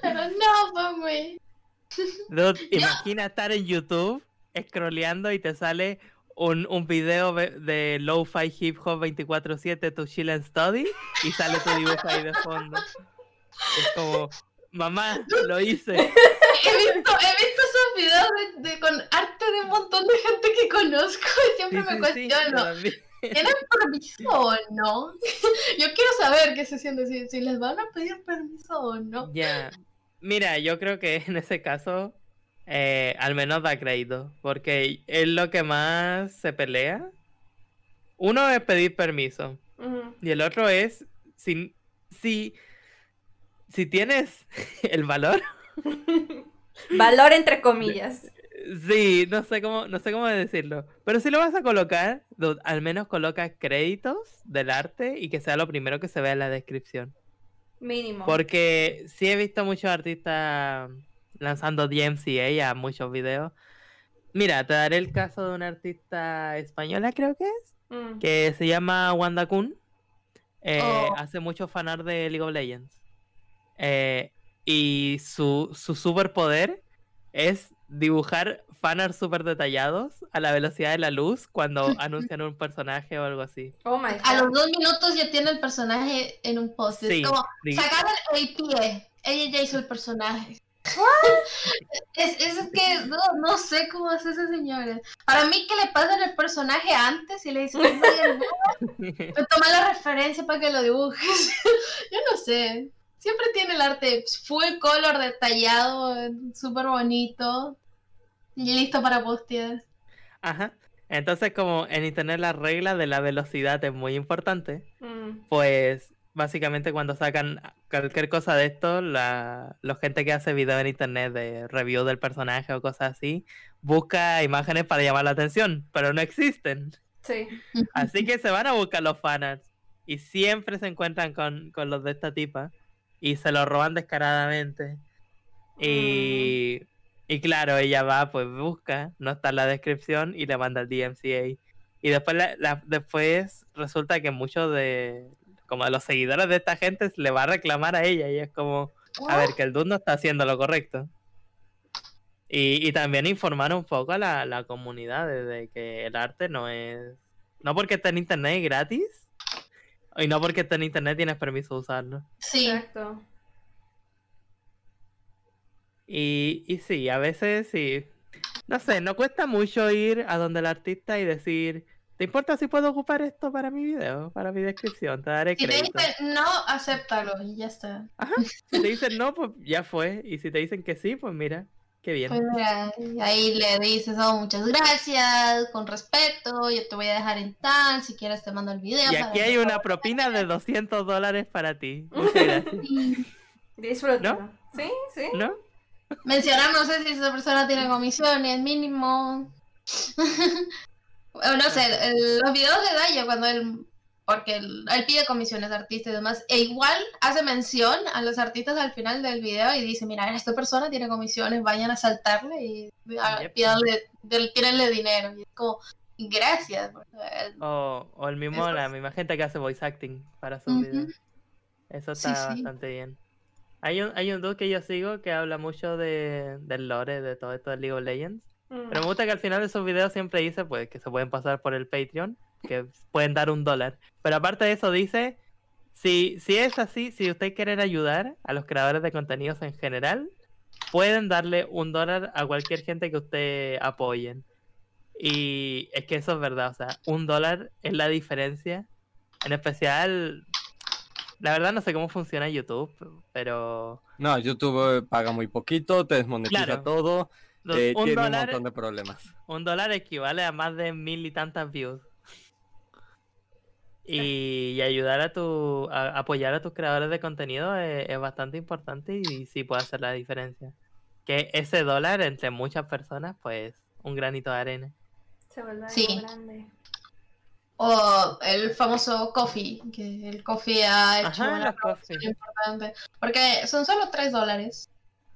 Pero no, güey. Dude, imagina estar en YouTube scrolleando y te sale un, un video de Lo-Fi Hip Hop 24-7 to Chill and Study y sale tu dibujo ahí de fondo. Es como, mamá, lo hice. *laughs* He visto, he visto esos videos de, de- con arte de un montón de gente que conozco y siempre Sí, me sí, sí, cuestiono. también. ¿Tienen permiso o no? *laughs* Yo quiero saber qué se siente, si, si les van a pedir permiso o no. Ya. Mira, yo creo que en ese caso, eh, al menos da crédito, porque es lo que más se pelea. Uno es pedir permiso y el otro es si, si, si tienes *laughs* el valor. *laughs* Valor entre comillas. *laughs* Sí, no sé cómo, no sé cómo decirlo. Pero si lo vas a colocar, al menos coloca créditos del arte y que sea lo primero que se vea en la descripción. Mínimo. Porque sí he visto muchos artistas lanzando DMCA a muchos videos. Mira, te daré el caso de una artista española, creo que es, Mm. que se llama Wanda Kun. Eh, Oh. Hace mucho fanart de League of Legends. Eh, y su, su superpoder es dibujar fanarts súper detallados a la velocidad de la luz cuando *laughs* anuncian un personaje o algo así. Oh my A los dos minutos ya tiene el personaje en un post. Sí, es como, el pie. Ella ya hizo el personaje. *laughs* es, es que no, no sé cómo hace esa señora. Para mí que le pasan el personaje antes y le dicen, "Oye, no, *laughs* toma la referencia para que lo dibujes. *laughs* Yo no sé. Siempre tiene el arte full color detallado, súper bonito. Y listo para postear. Ajá. Entonces, como en internet la regla de la velocidad es muy importante, Mm. pues básicamente cuando sacan cualquier cosa de esto, la, la gente que hace video en internet de review del personaje o cosas así, busca imágenes para llamar la atención, pero no existen. Sí. Así que se van a buscar los fanarts y siempre se encuentran con, con los de esta tipa y se los roban descaradamente. Y, y claro, ella va, pues busca, no está en la descripción y le manda el DMCA. Y después, la- la- después resulta que muchos de, como de los seguidores de esta gente le va a reclamar a ella y es como, a ver, que el dude no está haciendo lo correcto. Y, y también informar un poco a la, la comunidad de, de que el arte no es... No porque está en internet es gratis. Y no porque está en internet tienes permiso de usarlo. Sí. Exacto. Y, y sí, a veces sí. No sé, no cuesta mucho ir a donde el artista y decir, ¿te importa si puedo ocupar esto para mi video, para mi descripción? Te daré Si te dicen no, acéptalo y ya está. Si te dicen no, pues ya fue. Y si te dicen que sí, pues mira, qué bien. Pues mira, ahí le dices, oh, muchas gracias, con respeto, yo te voy a dejar en tal, si quieres te mando el video. Y aquí hay una propina de 200 dólares para ti. *laughs* Muchas gracias. Disfrútalo. Sí, sí. ¿No? Mencionar, no sé si esa persona tiene comisiones, mínimo. *laughs* No sé, el- los videos de Daya cuando él, porque él, él pide comisiones de artistas y demás, e igual hace mención a los artistas al final del video y dice, mira, esta persona tiene comisiones, vayan a saltarle y a- pídanle, dinero. Y es como, gracias. O, o el mismo, Eso la misma gente que hace voice acting para sus Ujú. videos. Eso Sí, está sí. bastante bien. Hay un, hay un dude que yo sigo que habla mucho de, del lore, de todo esto de League of Legends. Mm. Pero me gusta que al final de sus videos siempre dice pues que se pueden pasar por el Patreon, que pueden dar un dólar. Pero aparte de eso dice, si, si es así, si ustedes quieren ayudar a los creadores de contenidos en general, pueden darle un dólar a cualquier gente que ustedes apoyen. Y es que eso es verdad, o sea, un dólar es la diferencia. En especial, la verdad no sé cómo funciona YouTube, pero No, YouTube eh, paga muy poquito, te desmonetiza Claro. todo, los- eh, un tiene un dólar montón de problemas. Un dólar equivale a más de mil y tantas views. Y, y ayudar a tu, a- apoyar a tus creadores de contenido es, es bastante importante y sí puede hacer la diferencia. Que ese dólar entre muchas personas, pues, un granito de arena. Se vuelve Sí. grande. O el famoso coffee, que el coffee ha hecho Ajá, una promoción importante. Porque son solo 3 dólares.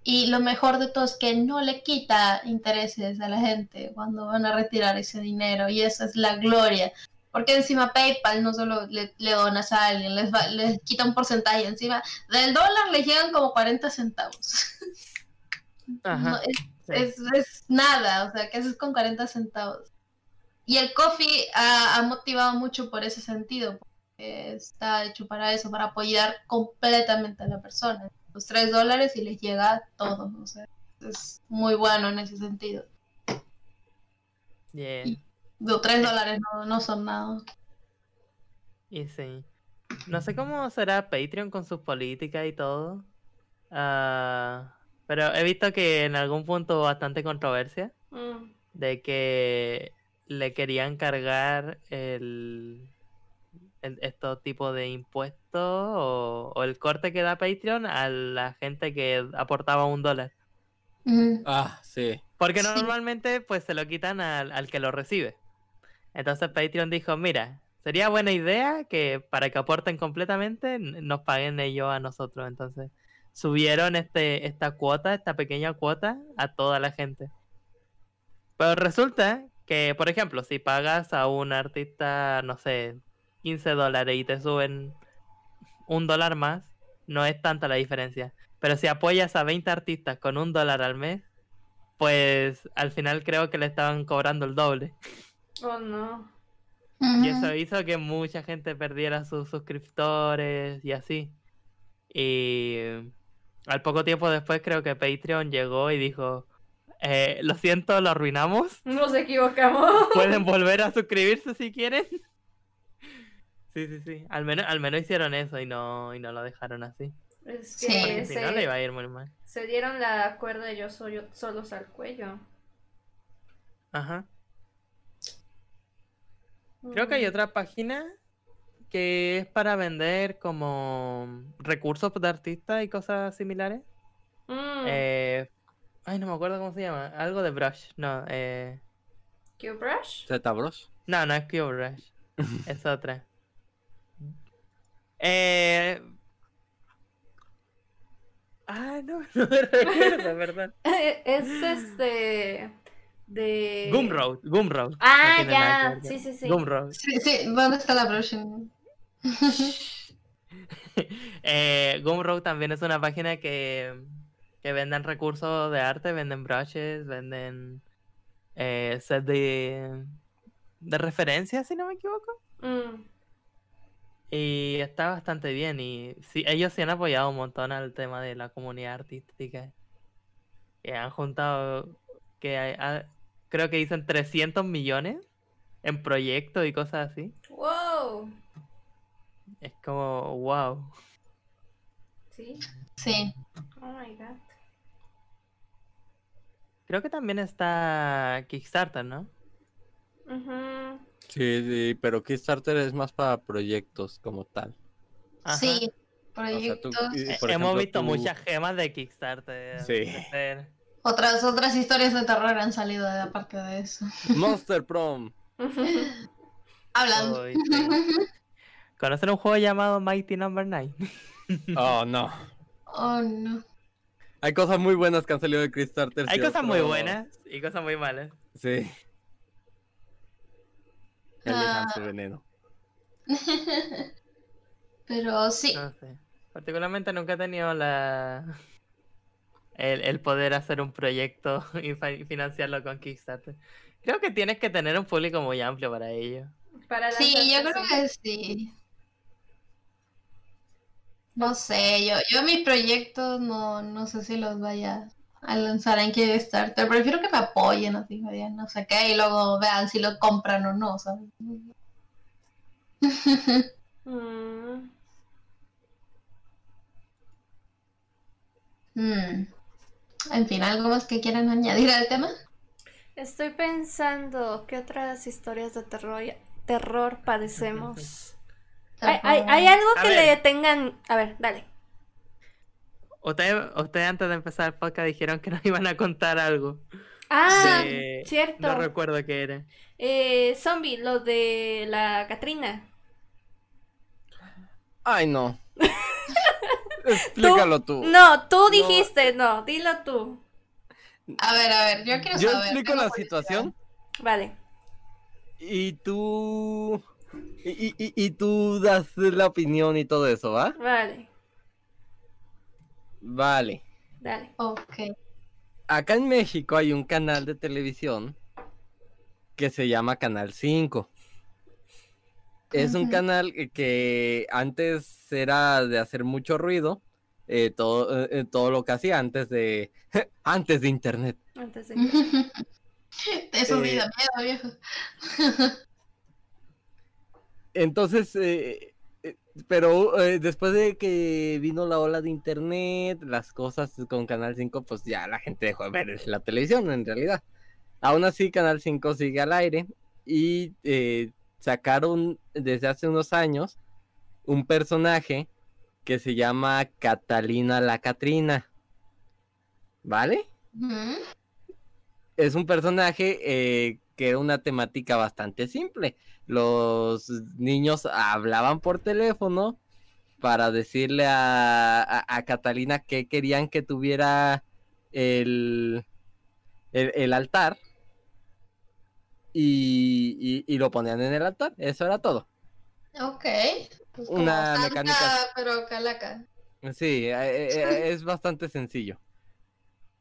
Y lo mejor de todo es que no le quita intereses a la gente cuando van a retirar ese dinero. Y esa es la gloria. Porque encima PayPal no solo le, le donas a alguien, les, va- les quita un porcentaje. Encima del dólar les llegan como 40 centavos. *laughs* Ajá. No, es, sí. es, es nada, o sea, ¿qué haces con 40 centavos? Y el coffee ha, ha motivado mucho por ese sentido, porque está hecho para eso, para apoyar completamente a la persona. Los 3 dólares y les llega todo, o sea, es muy bueno en ese sentido. Yeah. Los 3 dólares no, no son nada. Y sí. No sé cómo será Patreon con sus políticas y todo. Ah, pero he visto que en algún punto hubo bastante controversia. Mm. de que le querían cargar el- estos tipos de impuestos o, o el corte que da Patreon a la gente que aportaba un dólar. Ah, sí. Porque Sí. normalmente pues se lo quitan al, al que lo recibe. Entonces Patreon dijo, mira, sería buena idea que para que aporten completamente nos paguen ellos a nosotros. Entonces subieron este, esta cuota, esta pequeña cuota a toda la gente. Pero resulta que, por ejemplo, si pagas a un artista, no sé, 15 dólares y te suben un dólar más, no es tanta la diferencia. Pero si apoyas a 20 artistas con un dólar al mes, pues al final creo que le estaban cobrando el doble. Oh, no. Y eso hizo que mucha gente perdiera sus suscriptores y así. Y al poco tiempo después creo que Patreon llegó y dijo, "Eh, lo siento, lo arruinamos. Nos equivocamos. Pueden volver a suscribirse si quieren. Sí, sí, sí. Al menos, al menos hicieron eso y no, y no lo dejaron así. Es Sí. que Porque si no le iba se, a ir muy mal. se dieron la cuerda de yo soy solos al cuello. Ajá. Creo que hay Mm. otra página que es para vender como recursos de artistas y cosas similares. Mm. Eh, ay, no me acuerdo cómo se llama. Algo de Brush. No, eh, ¿Q-Brush? Z-Bros. no, no es QBrush. *laughs* es otra. Eh... Ah, no, *laughs* no me recuerdo, ¿verdad? *laughs* es este. De. Gumroad, Gumroad. Ah, ya. Sí, sí, sí. Gumroad. Sí, sí, ¿dónde está la próxima? *laughs* eh, Gumroad también es una página que, que venden recursos de arte, venden brushes, venden eh, set de, de referencia, si no me equivoco. Mm. Y está bastante bien. Y sí, ellos sí han apoyado un montón al tema de la comunidad artística. Que han juntado. Que hay- ha- creo que dicen 300 millones en proyectos y cosas así. Wow. Es como, wow. Sí. Sí. Oh my god. Creo que también está Kickstarter, ¿no? Ujú. Sí, sí, pero Kickstarter es más para proyectos como tal. Ajá. Sí. O sea, tú- Proyectos. Eh, por Hemos ejemplo, visto tú- muchas gemas de Kickstarter. Sí. Otras, otras historias de terror han salido de aparte de eso. Monster Prom. *laughs* Hablando. ¿Conocen un juego llamado Mighty Number 9? *laughs* Oh, no. Oh, no. Hay cosas muy buenas que han salido de Kickstarter. Hay cosas muy buenas y cosas muy malas. Sí. Elijan Ah. su veneno. *laughs* Pero sí. No sé. Particularmente nunca he tenido la el, el poder hacer un proyecto *laughs* y financiarlo con Kickstarter. Creo que tienes que tener un público muy amplio para ello. Para Sí, yo creo que sí. No sé, yo, yo mis proyectos no, no sé si los vaya a lanzar en Kickstarter. Prefiero que me apoyen, así, no sé qué, y luego vean si lo compran o no, ¿sabes? *laughs* Mm. En fin, ¿algo más que quieran añadir al tema? Estoy pensando qué otras historias de terror, terror padecemos. ¿Hay, hay, hay algo A que ver. le tengan... A ver, dale. Ustedes, ustedes antes de empezar el podcast dijeron que nos *laughs* iban a contar algo. Ah, cierto. No recuerdo qué era. Eh, zombie, lo de la Katrina. Ay, no. *laughs* Explícalo tú. No, tú dijiste, no, dilo tú. A ver, a ver, yo quiero Yo saber. explico tengo la situación Vale. y tú. Y, y- y- y tú das la opinión y todo eso, ¿va? Vale, Vale. dale. Ok. Acá en México hay un canal de televisión que se llama Canal 5. Es un canal que- antes era de hacer mucho ruido, eh, todo, eh, todo lo que hacía antes de *laughs* antes de internet. Antes de... *laughs* Eso me Eh, da miedo, viejo. *laughs* Entonces, eh, pero eh, después de que vino la ola de internet, las cosas con Canal 5, pues ya la gente dejó de ver la televisión en realidad. Aún así, Canal 5 sigue al aire y eh, sacaron desde hace unos años un personaje que se llama Catalina la Catrina. ¿Vale? Es un personaje eh, que era una temática bastante simple. Los niños hablaban por teléfono para decirle a, a- a Catalina que querían que tuviera el, el, el altar. Y, y- y lo ponían en el altar. Eso era todo. Ok. Pues Una mecánica- Santa, Pero calaca. Sí, eh, eh, *laughs* es bastante sencillo.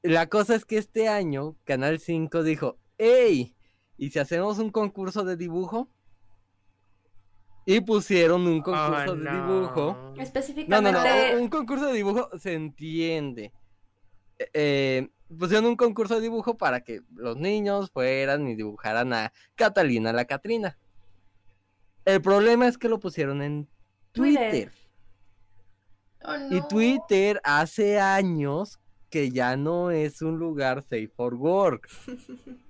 La cosa es que este año Canal 5 dijo, ¡Ey! ¿Y si hacemos un concurso de dibujo? Y pusieron un concurso Oh, de no. dibujo. No, no, no, Específicamente... un concurso de dibujo se entiende. Eh, eh, pusieron un concurso de dibujo para que los niños fueran y dibujaran a Catalina la Catrina. El problema es que lo pusieron en Twitter. Twitter. Oh, Y no. Twitter hace años que ya no es un lugar safe for work. *laughs*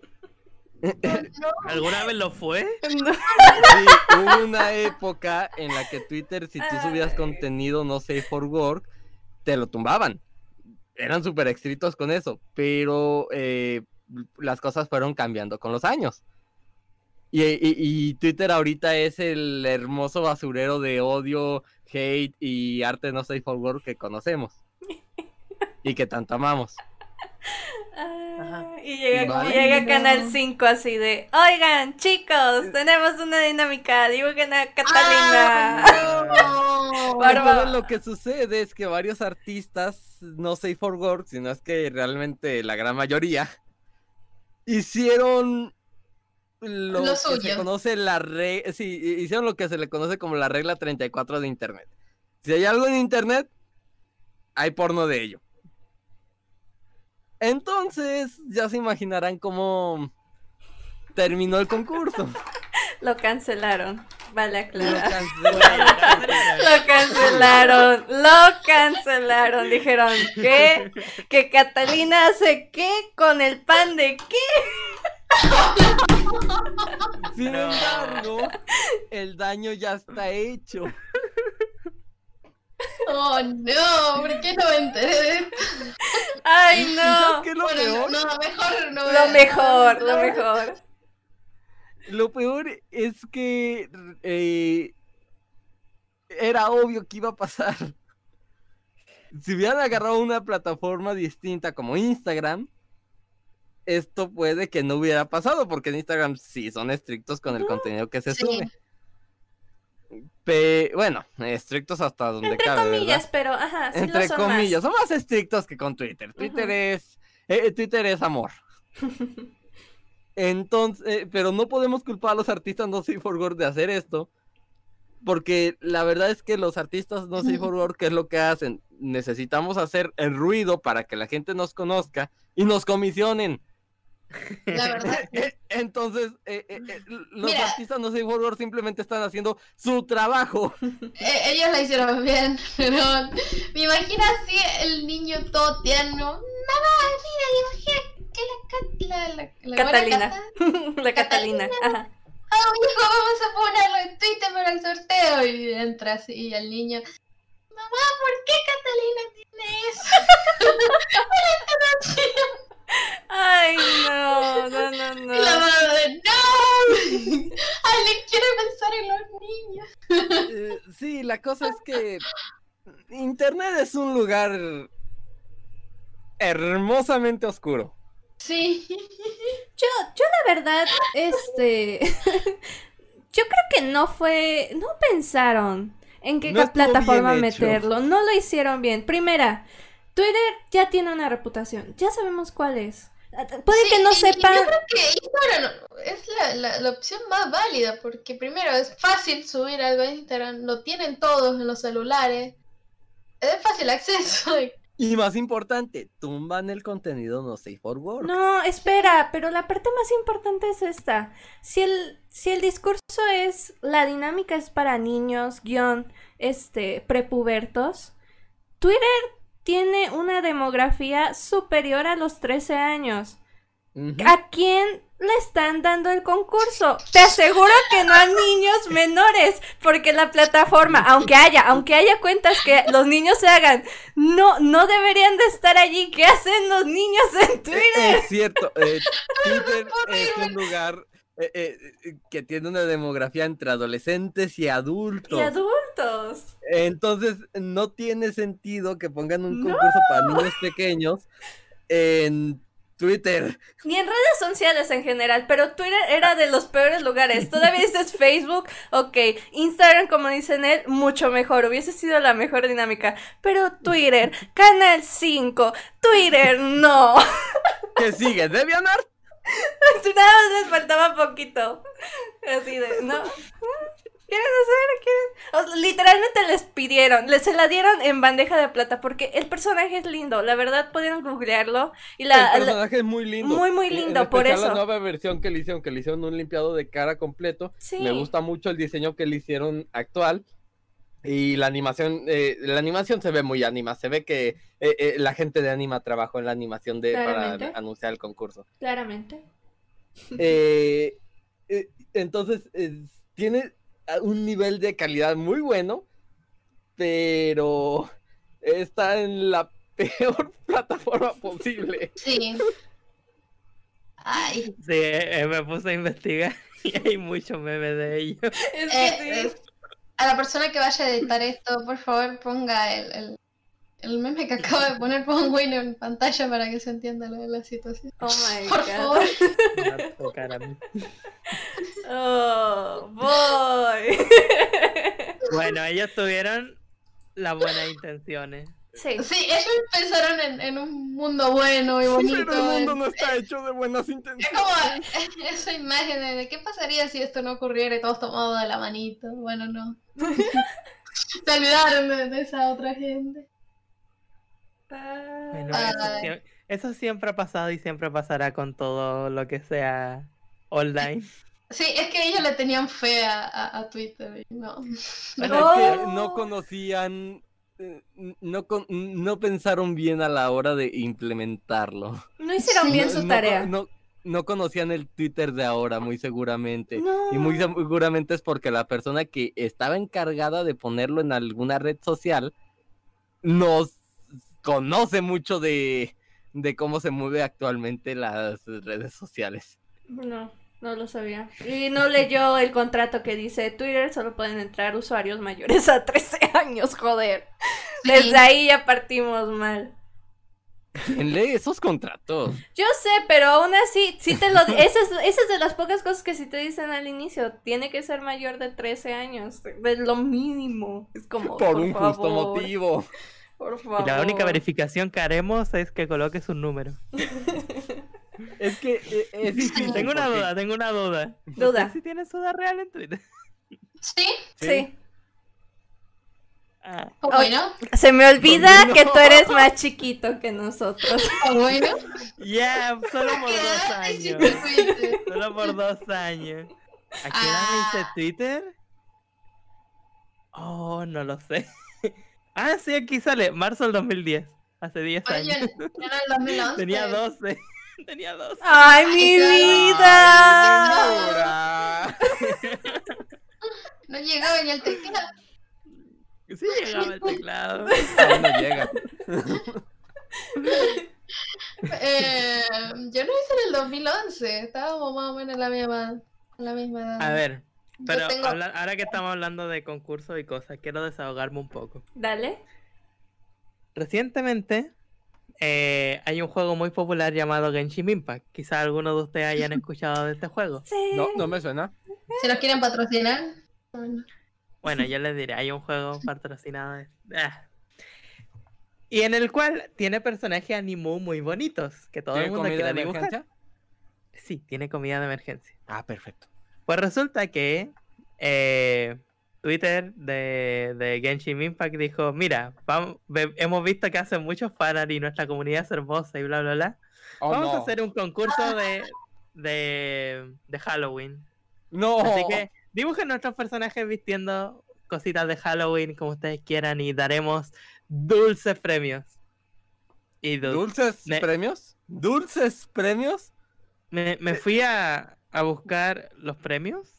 ¿Alguna vez lo fue? *laughs* No. Sí, hubo una época en la que Twitter, si tú subías contenido no safe for work, te lo tumbaban. Eran súper estrictos con eso, pero eh, las cosas fueron cambiando con los años. Y, y- y Twitter ahorita es el hermoso basurero de odio, hate y arte no safe for work que conocemos. Y que tanto amamos. Ah, y llega, Vale. llega No. Canal 5 así de, oigan chicos, tenemos una dinámica, dibujen a Catalina. Ah, no. *laughs* Entonces lo que sucede es que varios artistas, no safe for work, sino es que realmente la gran mayoría, hicieron lo, Lo que se suyo. conoce la regla, sí, hi- hicieron lo que se le conoce como la regla 34 de internet. Si hay algo en internet, hay porno de ello. Entonces, ya se imaginarán cómo terminó el concurso. *laughs* Lo cancelaron. Vale Lo aclarar. cancelaron. Lo cancelaron, lo cancelaron. Dijeron que que Catalina hace qué con el pan de qué. Sin embargo, el daño ya está hecho. Oh no, ¿por qué no me enteré de esto? Ay, ¿Y sabes no. qué es lo Bueno, peor? no, mejor no. Lo mejor, lo mejor. Lo peor es que eh, era obvio que iba a pasar. *laughs* Si hubieran agarrado una plataforma distinta como Instagram, esto puede que no hubiera pasado, porque en Instagram sí son estrictos con el contenido que se Sí. sube. Pe- bueno, estrictos hasta donde Entre cabe, ¿verdad? comillas, pero ajá, sí Entre lo son comillas, más. son más estrictos que con Twitter. Twitter es eh, Twitter es amor. *laughs* Entonces, eh, pero no podemos culpar a los artistas no safe for work de hacer esto, porque la verdad es que los artistas no safe for work, ¿qué es lo que hacen? Necesitamos hacer el ruido para que la gente nos conozca y nos comisionen. La *laughs* verdad. Eh, Entonces, eh, eh, eh, los Mira. artistas no safe for work simplemente están haciendo su trabajo. *laughs* Eh, ellos la hicieron bien, *laughs* pero me imagino así el niño todo tierno. Mamá, mira, dibujé que la, Cat- la, la, la buena Catalina. Cata- La Catalina. Ajá. Oh, hijo, vamos a ponerlo en Twitter para el sorteo. Y entra así y el niño. Mamá, ¿por qué Catalina tiene eso? Ay, no, no, no, Y la no. mamá de ¡No! *laughs* ¡Ay, le quiero pensar en los niños! Eh, sí, la cosa es que Internet es un lugar hermosamente oscuro. Sí. Yo, yo la verdad, este, *laughs* yo creo que no fue, no pensaron en qué No plataforma meterlo, no lo hicieron bien. Primera, Twitter ya tiene una reputación, ya sabemos cuál es. Puede Sí, que no sepan, Yo creo que Instagram es la, la, la opción más válida porque primero es fácil subir algo a Instagram, lo tienen todos en los celulares, es de fácil acceso. *laughs* Y más importante, tumban el contenido no safe for work. no, espera, pero la parte más importante es esta. Si el, si el discurso es, la dinámica es para niños, guion, este, prepubertos, Twitter tiene una demografía superior a los 13 años. ¿A quién le están dando el concurso? Te aseguro que no a niños menores, porque la plataforma, aunque haya, aunque haya cuentas que los niños se hagan, no, no deberían de estar allí. ¿Qué hacen los niños en Twitter? Es cierto, eh, *laughs* Twitter es un lugar eh, eh, eh, que tiene una demografía entre adolescentes y adultos. Y adultos. Entonces, no tiene sentido que pongan un No. concurso para niños pequeños en Twitter. Ni en redes sociales en general, pero Twitter era de los peores lugares. Todavía dices Facebook, ok. Instagram, como dicen él, mucho mejor. Hubiese sido la mejor dinámica. Pero Twitter, Canal 5, Twitter, no. ¿Qué sigue? ¿Devianar? *laughs* Nada más les faltaba poquito. Así de, no. *laughs* ¿Quieren hacer? ¿Quieren? O sea, literalmente les pidieron, les se la dieron en bandeja de plata porque el personaje es lindo, la verdad pudieron googlearlo y la, el la- personaje es muy lindo. muy, muy En- en lindo, por eso. la nueva versión que le hicieron, que le hicieron un limpiado de cara completo. sí. Me gusta mucho el diseño que le hicieron actual. Y la animación, eh, la animación se ve muy anima. Se ve que eh, eh, la gente de anima trabajó en la animación de para anunciar el concurso. Claramente. *laughs* Eh, eh, entonces, eh, tiene a- un nivel de calidad muy bueno, pero está en la *laughs* peor plataforma posible. Sí. Ay, Sí, eh, me puse a investigar *laughs* y hay muchos memes de ellos. Es eh, que sí. A la persona que vaya a editar esto, por favor ponga el, el, el meme que acabo de poner, pongo en pantalla para que se entienda la, la situación. Oh my Por god. favor. Me va a tocar a mí. Oh, boy. Bueno, ellos tuvieron las buenas intenciones. Sí. Sí, ellos pensaron en, en un mundo bueno y bonito. Pero el mundo no está hecho de buenas Es intenciones. como *laughs* esa imagen de, qué pasaría si esto no ocurriera y todos tomados de la manito. Bueno, no. *laughs* Se olvidaron de, de esa otra gente. Bueno, Ah, eso, Ay. sie- eso siempre ha pasado y siempre pasará con todo lo que sea online. Sí, es que ellos le tenían fe a, a- a Twitter. y No. Es que no conocían, no, con- no pensaron bien a la hora de implementarlo. No hicieron bien No- su no tarea. No, no conocían el Twitter de ahora, muy seguramente. No. Y muy seguramente es porque la persona que estaba encargada de ponerlo en alguna red social no conoce mucho de, de cómo se mueve actualmente las redes sociales. No, no lo sabía. Y no leyó el contrato que dice Twitter solo pueden entrar usuarios mayores a 13 años, joder. Sí. Desde ahí ya partimos mal. ¿Quién lee esos contratos? Yo sé, pero aún así, sí te lo di- *laughs* esa es, esa es de las pocas cosas que sí te dicen al inicio. Tiene que ser mayor de 13 años. De lo mínimo. Es como. Por Por, un justo motivo. Por favor. Y la única verificación que haremos es que coloques un número. *laughs* Es que eh, es *laughs* difícil. Tengo una duda, tengo una duda. Duda. si tienes duda real en Twitter? Sí, Sí. Ah, pues bueno, Se me olvida No. que tú eres más chiquito que nosotros. pues *laughs* bueno. ya, solo por ¿Qué dos años. Solo por dos años. ¿A qué edad me hice Ah. Twitter? Oh, no lo sé. *laughs* ah, sí, aquí sale, marzo del 2010. Hace 10 Oye, años. era el 2011. Tenía 12. *laughs* Tenía 12. ¡Ay, mi vida! No llegaba ni al teclado. Sí llegaba el teclado. Aún no llega. Eh, yo no hice en el 2011. Estábamos más o menos en la misma, en la misma edad. A ver, pero tengo- habla- ahora que estamos hablando de concursos y cosas, quiero desahogarme un poco. Dale. Recientemente eh, hay un juego muy popular llamado Genshin Impact. Quizá algunos de ustedes hayan *laughs* escuchado de este juego. Sí. No, no me suena. Si nos quieren patrocinar. bueno. Yo les diré, hay un juego *laughs* patrocinado. de- ah. Y en el cual tiene personajes animu muy bonitos, que todo el ¿Tiene mundo de quiere dibujar. emergencia? Sí, tiene comida de emergencia. Ah, perfecto. Pues resulta que eh, Twitter de, de Genshin Impact dijo, mira, vamos, hemos visto que hacen muchos fanart y nuestra comunidad es hermosa y bla, bla, bla. Oh, Vamos a hacer un concurso de, de, de Halloween. No. Así que dibujen nuestros personajes vistiendo cositas de Halloween como ustedes quieran y daremos dulces premios. Y ¿Dulces Me- premios? ¿Dulces premios? me, me fui a, a buscar los premios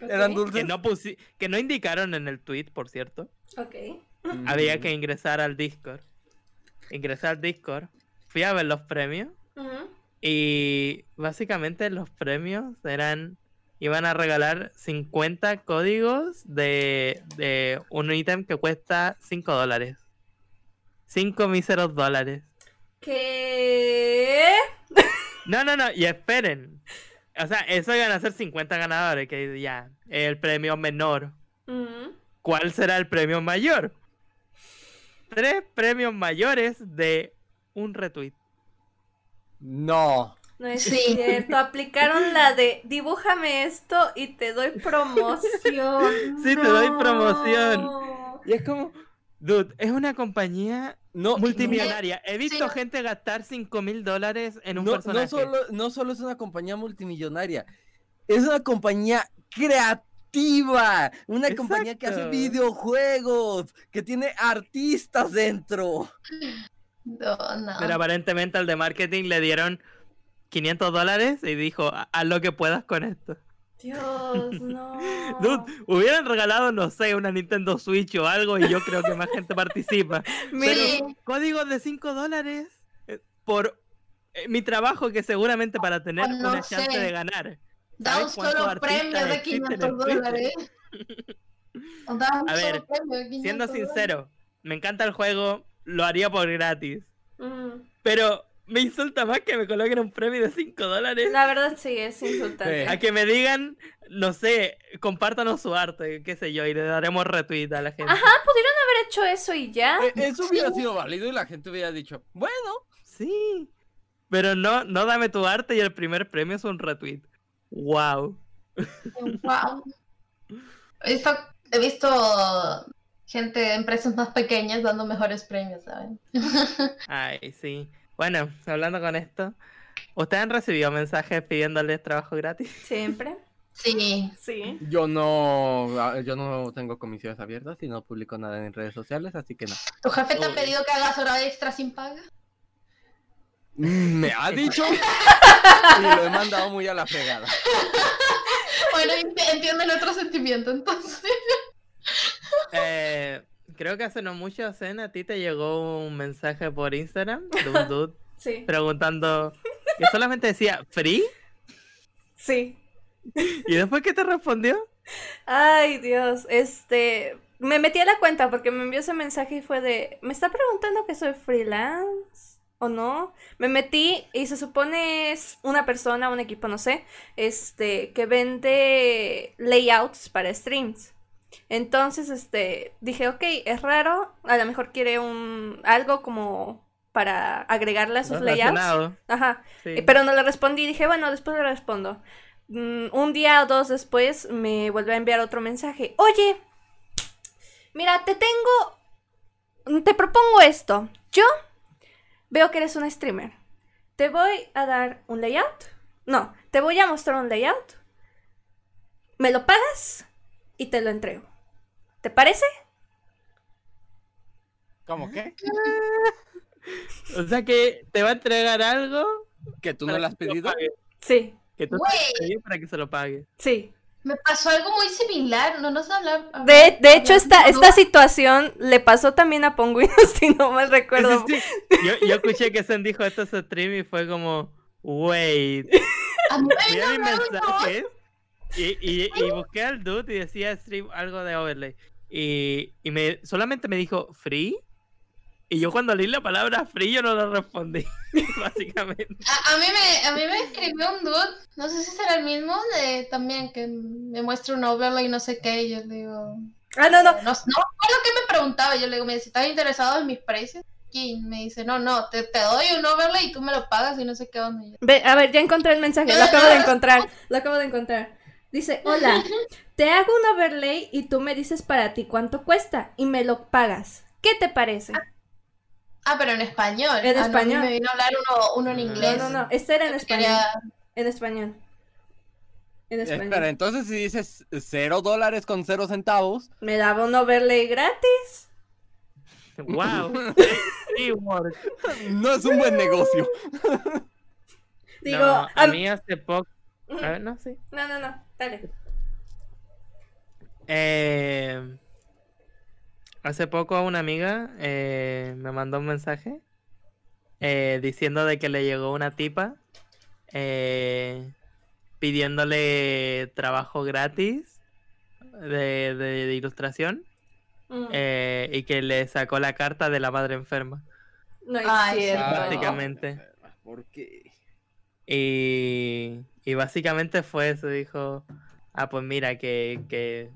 ¿Eran dulces? que no, pusi- que no indicaron en el tweet, por cierto. Ok. Había que ingresar al Discord. Ingresé al Discord, fui a ver los premios y básicamente los premios eran iban a regalar 50 códigos de, de un ítem que cuesta 5 dólares. 5 míseros dólares. ¿Qué? No, no, no, y esperen. O sea, eso iban a ser 50 ganadores, que ya, el premio menor. ¿Cuál será el premio mayor? Tres premios mayores de un retweet. No. No es Sí. cierto. Aplicaron la de dibújame esto y te doy promoción. *laughs* Sí, te doy promoción. Y es como, dude, es una compañía No, multimillonaria. He visto Sí. gente gastar 5 mil dólares en un no, personaje. no solo, no solo es una compañía multimillonaria, es una compañía creativa, una compañía que hace videojuegos, que tiene artistas dentro. No, no. Pero aparentemente al de marketing le dieron 500 dólares y dijo, "Ha- haz lo que puedas con esto. Dios, *laughs* no. Dude, hubieran regalado, no sé, una Nintendo Switch o algo y yo creo que más gente participa. *laughs* Pero códigos de 5 dólares eh, por eh, mi trabajo que seguramente para tener Oh, no una chance de ganar. Da un ¿sabes cuántos solo premio de existen 500 en Twitter? dólares. O *laughs* da un A solo ver, premio de 500 Siendo dólares. sincero, me encanta el juego, lo haría por gratis. ujú. Pero me insulta más que me coloquen un premio de 5 dólares. la verdad sí, es insultante. A que me digan, no sé, compártanos su arte, qué sé yo, y le daremos retweet a la gente. Ajá, pudieron haber hecho eso y ya. Eh, Eso hubiera sido válido y la gente hubiera dicho, bueno, Sí. Pero no, no dame tu arte y el primer premio es un retweet. Wow. Wow. He visto, he visto gente de empresas más pequeñas dando mejores premios, ¿saben? Ay, sí. Bueno, hablando con esto, ¿Ustedes han recibido mensajes pidiéndoles trabajo gratis? Siempre. Sí. Sí. Yo no, yo no tengo comisiones abiertas y no publico nada en redes sociales, así que no. ¿Tu jefe te ha pedido que hagas hora extra sin paga? Me ha dicho *laughs* y lo he mandado muy a la fregada. Bueno, ent- entiendo el otro sentimiento entonces. Eh, creo que hace no mucho, Zen, a ti te llegó un mensaje por Instagram de un *laughs* dude Sí. preguntando que solamente decía free Sí. y después que te respondió Ay, Dios, este, me metí a la cuenta porque me envió ese mensaje y fue de, ¿me está preguntando que soy freelance o no? Me metí y se supone es una persona, un equipo, no sé, este, que vende layouts para streams. Entonces, este, dije, ok, es raro, a lo mejor quiere un, algo como para agregarle a sus layouts. Ajá. Sí. Eh, Pero no le respondí, dije, bueno, después le respondo. Mm, un día o dos después me volvió a enviar otro mensaje. Oye, mira, te tengo... Te propongo esto. Yo veo que eres un streamer. Te voy a dar un layout. No, te voy a mostrar un layout. Me lo pagas y te lo entrego. ¿Te parece? ¿Cómo qué? *laughs* O sea que te va a entregar algo ¿Que tú no lo has pedido? Sí, Que tú te para que se lo pague. sí. Me pasó algo muy similar, no nos hablar. De, de hecho, esta, esta situación le pasó también a Ponguino, *laughs* si no mal recuerdo. Sí, sí. Yo, yo escuché que Zen dijo esto en su stream y fue como, wait, A mí me vino y, y, y busqué al dude y decía stream algo de overlay. Y, y me, solamente me dijo free. Y yo cuando leí la palabra free yo no lo respondí, *laughs* básicamente. A, a mí me, a mí me escribió un dude, no sé si será el mismo, de también que me muestra un overlay y no sé qué, y yo le digo... Ah, no, no. No, no recuerdo qué me preguntaba, yo le digo, mira, si estás interesado en mis precios, y me dice, no, no, te, te doy un overlay y tú me lo pagas y no sé qué onda. Ve, a ver, ya encontré el mensaje, lo acabo de encontrar, lo acabo de encontrar. Dice, hola, *laughs* te hago un overlay y tú me dices para ti cuánto cuesta y me lo pagas. ¿Qué te parece? Ah, pero en español. En Ah, no, español. me vino a hablar uno, uno en No, No, inglés. no, no, este era en español. Quería- En español. En Espera, español. entonces si dices cero dólares con cero centavos, Me daba un overlay gratis. Wow. *laughs* No es un buen negocio. Digo, No, a mí hace poco. A ver, no, sí. no, no, no, dale. Eh, hace poco una amiga eh, me mandó un mensaje eh, diciendo de que le llegó una tipa eh, pidiéndole trabajo gratis de, de- de ilustración Mm, eh, y que le sacó la carta de la madre enferma, no es Ay, cierto. sí. básicamente. ¿Por qué? Y, y básicamente fue eso, dijo, ah, pues mira, que, que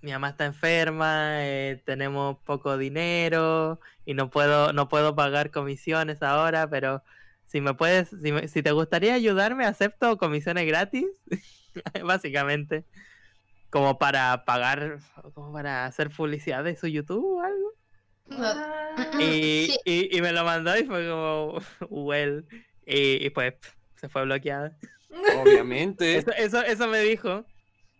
mi mamá está enferma, eh, tenemos poco dinero y no puedo, no puedo pagar comisiones ahora, pero si me puedes, si, me- si te gustaría ayudarme, acepto comisiones gratis, *laughs* básicamente, como para pagar, como para hacer publicidad de su YouTube o algo. No. Ah, Y, Sí. y, y me lo mandó y fue como, *laughs* well, y, y pues se fue bloqueada. Obviamente. *laughs* Eso, eso, eso me dijo.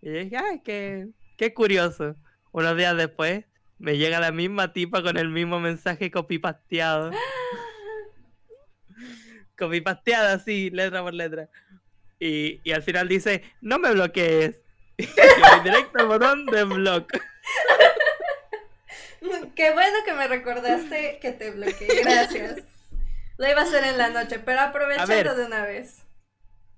Y yo dije, ay, qué, qué curioso. Unos días después me llega la misma tipa con el mismo mensaje copy-pasteado. *laughs* copy-pasteado así, letra por letra. Y, y al final dice, no me bloquees. *laughs* Y yo directo al botón de block. Qué bueno que me recordaste que te bloqueé. Gracias. Lo iba a hacer en la noche, pero aprovechando ver. de una vez.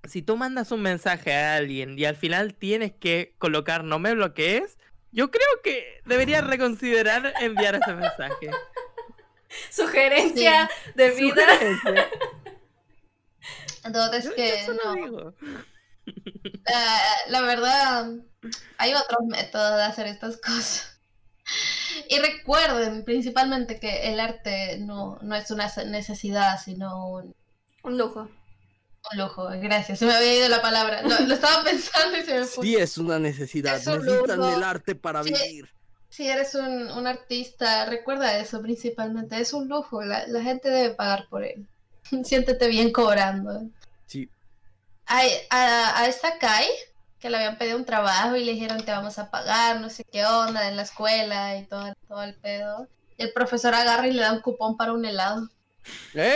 Si tú mandas un mensaje a alguien y al final tienes que colocar no me bloquees, yo creo que deberías reconsiderar enviar ese mensaje. *laughs* Sugerencia de vida. Sugerencia. *laughs* Entonces Yo- que solo no. digo. La, *laughs* la verdad, hay otros métodos de hacer estas cosas. Y recuerden principalmente que el arte no, no es una necesidad, sino un, Un lujo. Un lujo. Gracias, se me había ido la palabra. Lo, lo estaba *laughs* pensando y se me fue. Sí es una necesidad. Es un Necesitan lujo. el arte para Sí. vivir. Si eres un, un artista, recuerda eso principalmente. Es un lujo, la, la gente debe pagar por él. *laughs* Siéntete bien cobrando. a, a, a esta Kai, que le habían pedido un trabajo y le dijeron te vamos a pagar, no sé qué onda, en la escuela y todo, todo el pedo. Y el profesor agarra y le da un cupón para un helado. ¿Eh?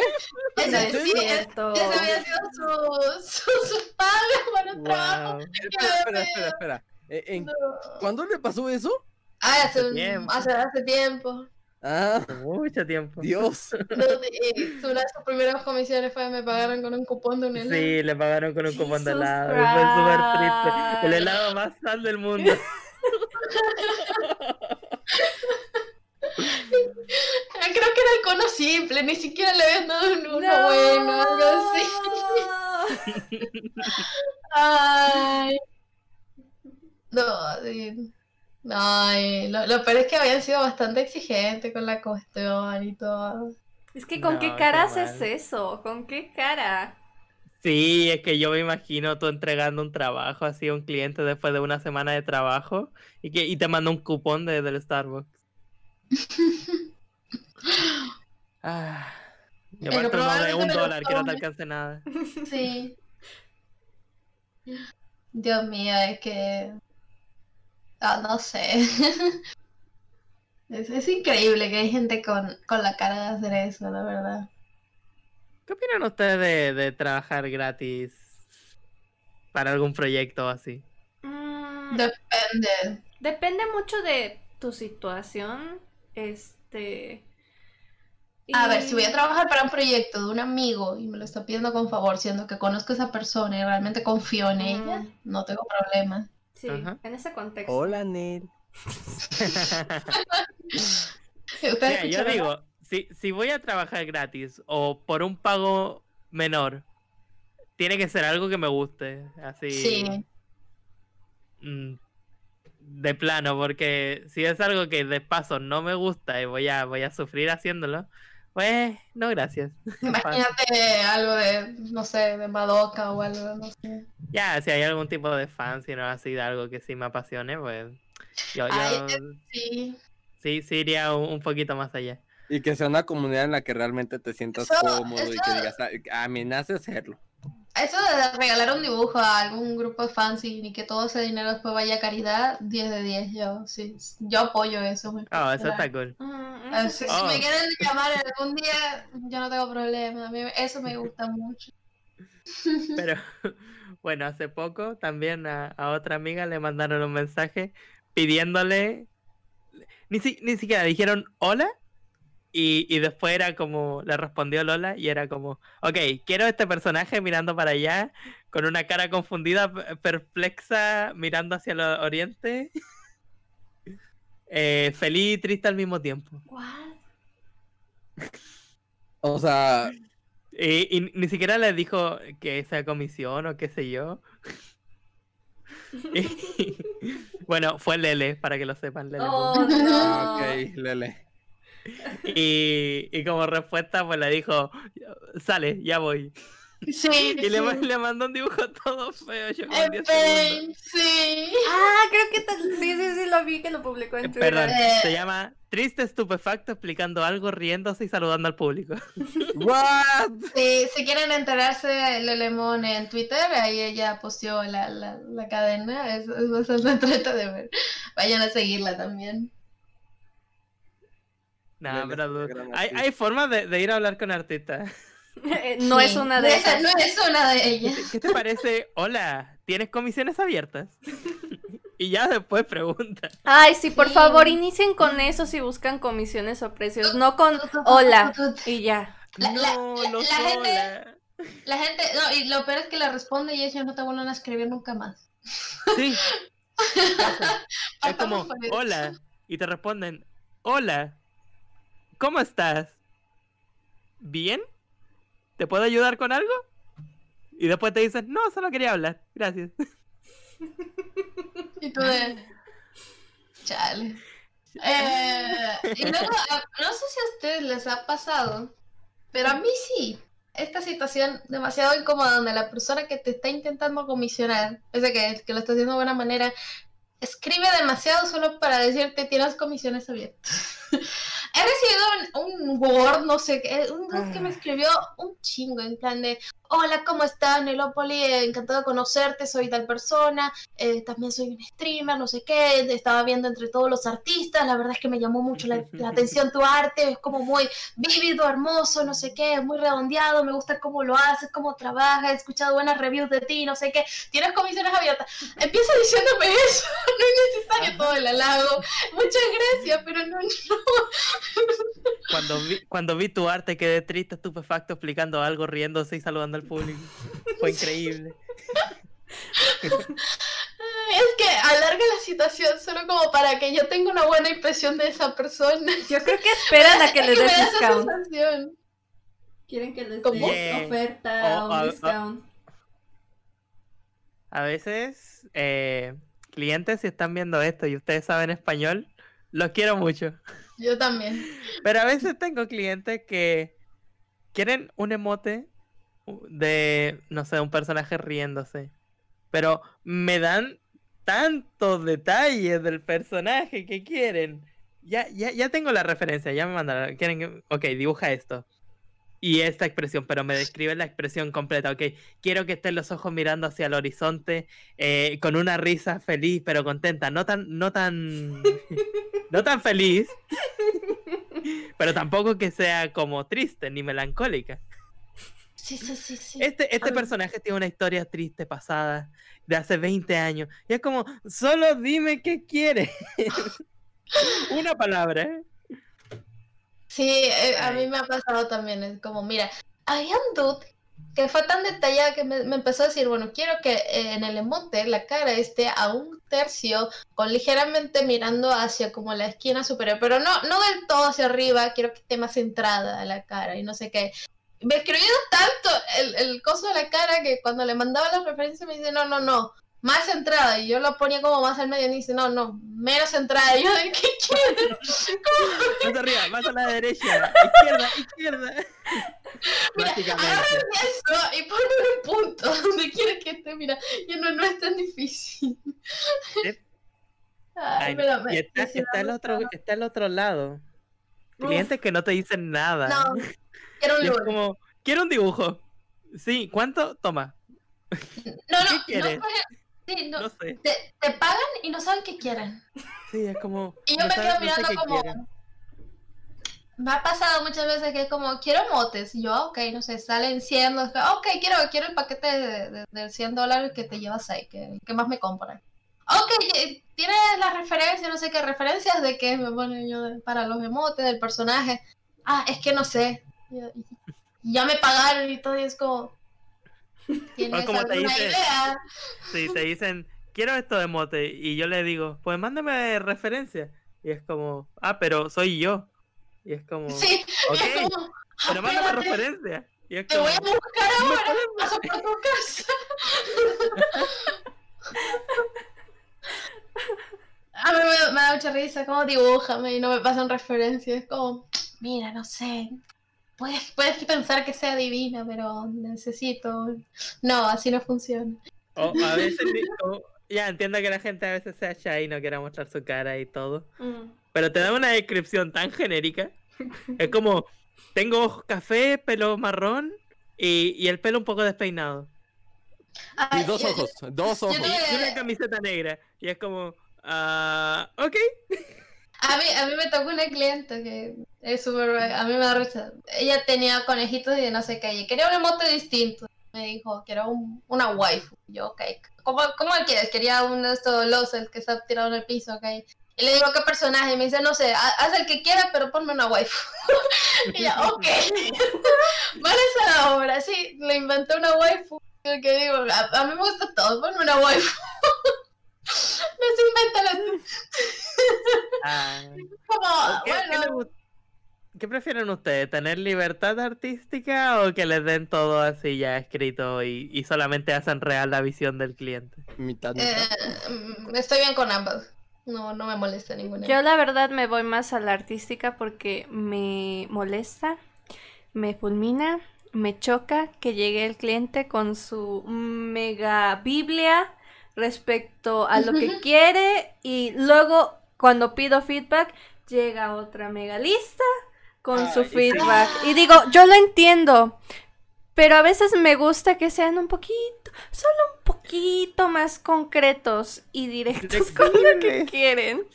Ese, No es cierto. ese había sido su, su, su paga para un trabajo. Wow. Espera, espera, espera, espera. Eh, ¿en- No. ¿Cuándo le pasó eso? Ah, hace, un- tiempo. hace, hace tiempo. Ah, Mucho tiempo. Dios. Una de sus primeras comisiones fue me pagaron con un cupón de un helado. Sí, le pagaron con un cupón de Jesus helado. y Fue súper triste. El Christ. helado más sal del mundo. *laughs* Ah, Creo que era el cono simple, ni siquiera le habían dado un uno No. bueno, algo así. Ay. No, sí. No, ay, lo, lo peor es que habían sido bastante exigentes con la cuestión y todo. Es que con No, qué qué cara haces eso, con qué cara. Sí, es que yo me imagino tú entregando un trabajo así a un cliente después de una semana de trabajo y que y te manda un cupón de, del Starbucks. *laughs* Ah, y aparte uno de un dólar que no te alcance nada. *laughs* Sí. Dios mío, es que. Ah, no sé. *laughs* Es, es increíble que hay gente con, con la cara de hacer eso, la verdad. ¿Qué opinan ustedes de, de trabajar gratis para algún proyecto o así? Mm, Depende. Depende mucho de tu situación. Este. A ver, si voy a trabajar para un proyecto de un amigo y me lo está pidiendo con favor, siendo que conozco a esa persona y realmente confío en ella, Mm. no tengo problema. Sí, Ajá. en ese contexto. Hola, Nel. *laughs* ¿Ustedes Mira, yo digo, si, si voy a trabajar gratis o por un pago menor, tiene que ser algo que me guste, así Sí, mm, de plano, porque si es algo que de paso no me gusta y voy a, voy a sufrir haciéndolo, pues no, gracias. *laughs* imagínate algo de, no sé, de Madoka o algo, no sé. Ya, si hay algún tipo de fan, si no así de algo que sí me apasione, pues yo, Ay, yo Sí, sí, sí iría un, un poquito más allá. Y que sea una comunidad en la que realmente te sientas Eso- cómodo y que eso- digas, "Ah, a mí nace hacerlo. Eso de regalar un dibujo a algún grupo de fans y ni que todo ese dinero después vaya a caridad, 10 de 10, yo sí, yo apoyo eso. Oh, eso está cool. Mm, Ah, eso Si, me quieren llamar algún día, yo no tengo problema. A mí eso me gusta mucho. Pero *laughs* bueno, hace poco también a, a otra amiga le mandaron un mensaje pidiéndole, ni, si- ni siquiera dijeron hola y, y después era como, le respondió Lola y era como, ok, quiero este personaje mirando para allá con una cara confundida, pe- perplexa, mirando hacia el oriente. *laughs* eh, feliz y triste al mismo tiempo. What? *laughs* O sea, Y, y ni siquiera le dijo que sea comisión o qué sé yo. *laughs* Y- bueno, fue Lele, para que lo sepan. Lele Oh, ah, no. ok, Lele. Y, y como respuesta, pues le dijo, sale, ya voy. Sí, Y le, sí. ma- le mandó un dibujo todo feo, yo como En 10 segundos. Paint, sí. Ah, creo que sí, sí, sí, lo vi que lo publicó en Eh, Twitter. Perdón, Eh. se llama Triste Estupefacto explicando algo, riéndose y saludando al público. *laughs* What? Sí, si quieren enterarse de Lelemon en Twitter, ahí ella posteó la, la, la cadena. Es, es bastante *laughs* entrete de ver. Vayan a seguirla también. No, pero hay, hay formas de, de ir a hablar con artistas. *laughs* No es una de Esa esas. No es una de ¿Qué ellas. te, qué te parece? Hola, ¿tienes comisiones abiertas? y ya después pregunta. Ay, sí, por Sí. favor, inicien con eso si buscan comisiones o precios, no con hola y ya. La- la- no, no la gente-. La gente, no, y lo peor es que le responde y ellos no te vuelven a escribir nunca más. Sí. *laughs* Es como, hola. Y te responden, hola. ¿Cómo estás? ¿Bien? ¿Te puedo ayudar con algo? Y después te dicen, no, solo quería hablar. Gracias. *laughs* Y tú de... Chale. Eh, y luego, no sé si a ustedes les ha pasado, pero a mí sí. Esta situación demasiado incómoda donde la persona que te está intentando comisionar, pese que, que lo está haciendo de buena manera, escribe demasiado solo para decirte tienes comisiones abiertas. *laughs* he recibido un, un Word, no sé qué, un dude que me Ah. escribió un chingo en plan de, hola, ¿cómo estás, Nelopoli? Eh, Encantado de conocerte, soy tal persona, eh, también soy un streamer, no sé qué, estaba viendo entre todos los artistas, la verdad es que me llamó mucho la, la *laughs* atención tu arte, es como muy vívido, hermoso, no sé qué, muy redondeado, me gusta cómo lo haces, cómo trabajas, he escuchado buenas reviews de ti, no sé qué, tienes comisiones abiertas. Empieza diciéndome eso, *laughs* no es necesario todo el halago, muchas gracias, pero no, no. Cuando vi, cuando vi tu arte quedé triste, estupefacto, explicando algo, riéndose y saludando al público. Fue increíble. Es que alarga la situación solo como para que yo tenga una buena impresión de esa persona. Yo creo que esperan a que *laughs* Es les esa discount. Quieren que les Yeah. oferta O- o a- un a- discount. A veces, eh, clientes, si están viendo esto y ustedes saben español, los quiero mucho. Yo también. Pero a veces tengo clientes que quieren un emote de, no sé, un personaje riéndose. Pero me dan tantos detalles del personaje que quieren. Ya, ya, ya tengo la referencia, ya me mandaron. Quieren que- ok, dibuja esto. Y esta expresión, pero me describe la expresión completa. Ok, quiero que estén los ojos mirando hacia el horizonte eh, con una risa feliz, pero contenta. No tan, no tan, *laughs* no tan feliz, *laughs* pero tampoco que sea como triste ni melancólica. Sí, sí, sí, sí. Este, este personaje tiene una historia triste pasada de hace 20 años. Y es como, solo dime qué quieres. *laughs* una palabra, ¿eh? Sí, eh, a mí me ha pasado también. Es como, mira, había un dude que fue tan detallada que me, me empezó a decir, bueno, quiero que eh, en el emote la cara esté a un tercio, con ligeramente mirando hacia como la esquina superior, pero no, no del todo hacia arriba, quiero que esté más centrada la cara y no sé qué. Me escribió tanto el, el coso de la cara que cuando le mandaba las referencias me dice, no, no, no, más centrada. Y yo lo ponía como más al medio y me dice, no, no, menos centrada. *laughs* Y yo, ¿de qué quieres? Más arriba, más a la derecha, izquierda, izquierda. *laughs* Mira, agarra eso y ponlo en un punto donde quieres que esté. Mira, ya no, no es tan difícil. Sí. Ay, Ay, pero me- y está, sí, está el me otro, está el otro lado. Uf. Clientes que no te dicen nada. No, quiero un lugar. como, quiero un dibujo. Sí, ¿cuánto? Toma. No, ¿qué no, no, quieres? Sí, no, No sé. te, te pagan y no saben qué quieren. Sí, es como. Y yo no me sabes- quedo no sé mirando qué como. quieren. Me ha pasado muchas veces que es como, quiero motes. Y yo, "Ah, ok, no sé, salen 100. no sé, Ok, quiero, quiero el paquete de, de, de 100 dólares que te llevas ahí, que, que más me compran. Ok, tienes las referencias, no sé qué referencias de qué me pone yo de- para los emotes del personaje. Ah, es que no sé. Ya, ya me pagaron y todo, y es como. ¿Tienes como te alguna dice- idea? Sí, te dicen, quiero esto de mote. Y yo le digo, pues mándame referencia. Y es como, ah, pero soy yo. Y es como, Sí, ok, es como. pero mándame espérate, referencia. Y es Te como, voy a buscar "¿Me ahora. Paso por tu casa. *laughs* A mí me, me da mucha risa, como dibújame y no me pasan referencias. Es como, mira, no sé. Puedes, puedes pensar que sea divina, pero necesito. No, así no funciona. O a veces, o- ya entiendo que la gente a veces sea shy y no quiera mostrar su cara y todo. Mm. Pero te da una descripción tan genérica. Es como, tengo ojos café, pelo marrón y, y el pelo un poco despeinado. Ay, Y dos yo- ojos, dos ojos. yo Y una camiseta negra. Y es como, ah, ok. A mí, a mí me tocó una cliente que es súper... A mí me da risa. Ella tenía conejitos y no sé qué. Y quería un emote distinto. Me dijo, quiero un, una waifu. Yo, ok. ¿Cómo, ¿Cómo quieres? Quería uno de estos losers que está tirado en el piso, ok. Y le digo, ¿qué personaje? Y me dice, no sé, ha- haz el que quieras, pero ponme una waifu. *laughs* y yo, ok. *laughs* vale esa obra. Sí, le inventé una waifu. Que digo, a, a mí me gusta todo, ponme una waifu. *laughs* no se. Ah, Como, ¿qué, bueno, qué prefieren ustedes? ¿Tener libertad artística o que les den todo así ya escrito y, y solamente hacen real la visión del cliente? Mitad, mitad. Eh, mm, estoy bien con ambas. No, no me molesta ninguna. Yo la verdad me voy más a la artística porque me molesta, me fulmina, me choca que llegue el cliente con su mega biblia respecto a lo que quiere y luego cuando pido feedback llega otra mega lista con su feedback. Y digo, yo lo entiendo, pero a veces me gusta que sean un poquito, solo un poquito más concretos y directos con lo que quieren.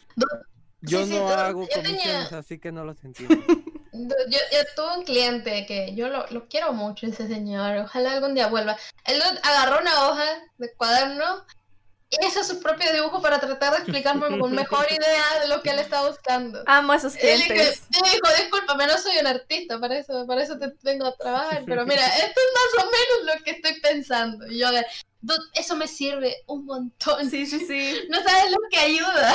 Yo Sí, sí, no tú- hago yo tenía- comisiones, así que no los entiendo. *laughs* Yo, yo tuve un cliente que yo lo, lo quiero mucho, ese señor. Ojalá algún día vuelva. Él agarró una hoja de cuaderno hizo su propio dibujo para tratar de explicarme con mejor *laughs* idea de lo que él estaba buscando. Amo a esos clientes. y dijo, discúlpame, no soy un artista, para eso, para eso te vengo a trabajar, pero *laughs* mira, esto es más o menos lo que estoy pensando. Y yo de, "Dude, eso me sirve un montón. Sí, sí, sí. *laughs* No sabes lo que ayuda.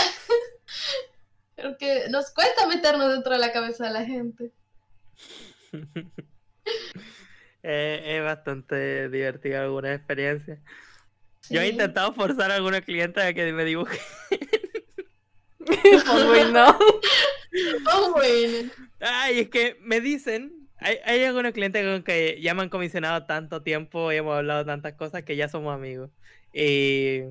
Porque nos cuesta meternos dentro de la cabeza de la gente. Eh, es bastante divertido alguna experiencia. Yo he intentado forzar a algunos clientes a que me dibujen. *laughs* Pues bueno. Oh, bueno. Ay, es que me dicen, hay, hay algunos clientes con que ya me han comisionado tanto tiempo y hemos hablado tantas cosas que ya somos amigos. Y,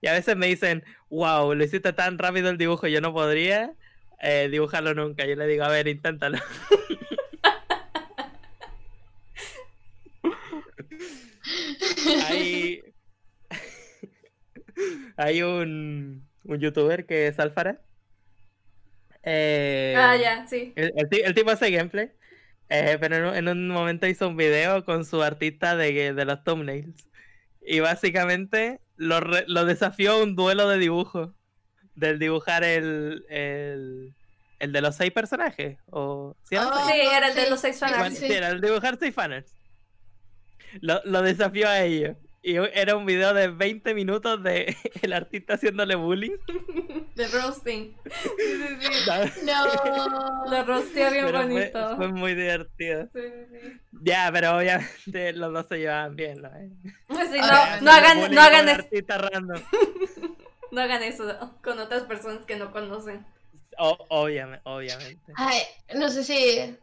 y a veces me dicen, wow, lo hiciste tan rápido el dibujo, yo no podría eh, dibujarlo nunca. Yo le digo, a ver, inténtalo. *laughs* hay, hay un, un youtuber que es Alfara. Eh, Ah, ya, sí. el, el ti- el tipo hace gameplay, eh, pero en un, en un momento hizo un video con su artista de, de los thumbnails. Y básicamente lo, re- lo desafió a un duelo de dibujo. Del dibujar el, el, el de los seis personajes. O, ¿sí Oh? Sí, era el de los seis fanarts. sí. sí, era el dibujar seis fanarts. Lo, lo desafió a ellos. Y era un video de 20 minutos de *laughs* el artista haciéndole bullying. *laughs* De roasting. *laughs* Sí, sí, sí. No. Lo rosteó bien Pero bonito. fue muy divertido. Sí, sí, sí. Ya, pero obviamente los dos se llevaban bien, ¿no? Sí, Ah, no, no hagan, no hagan con es- artista random. no hagan eso con otras personas que no conocen. O- obviamente, obviamente. Ay, no sé si.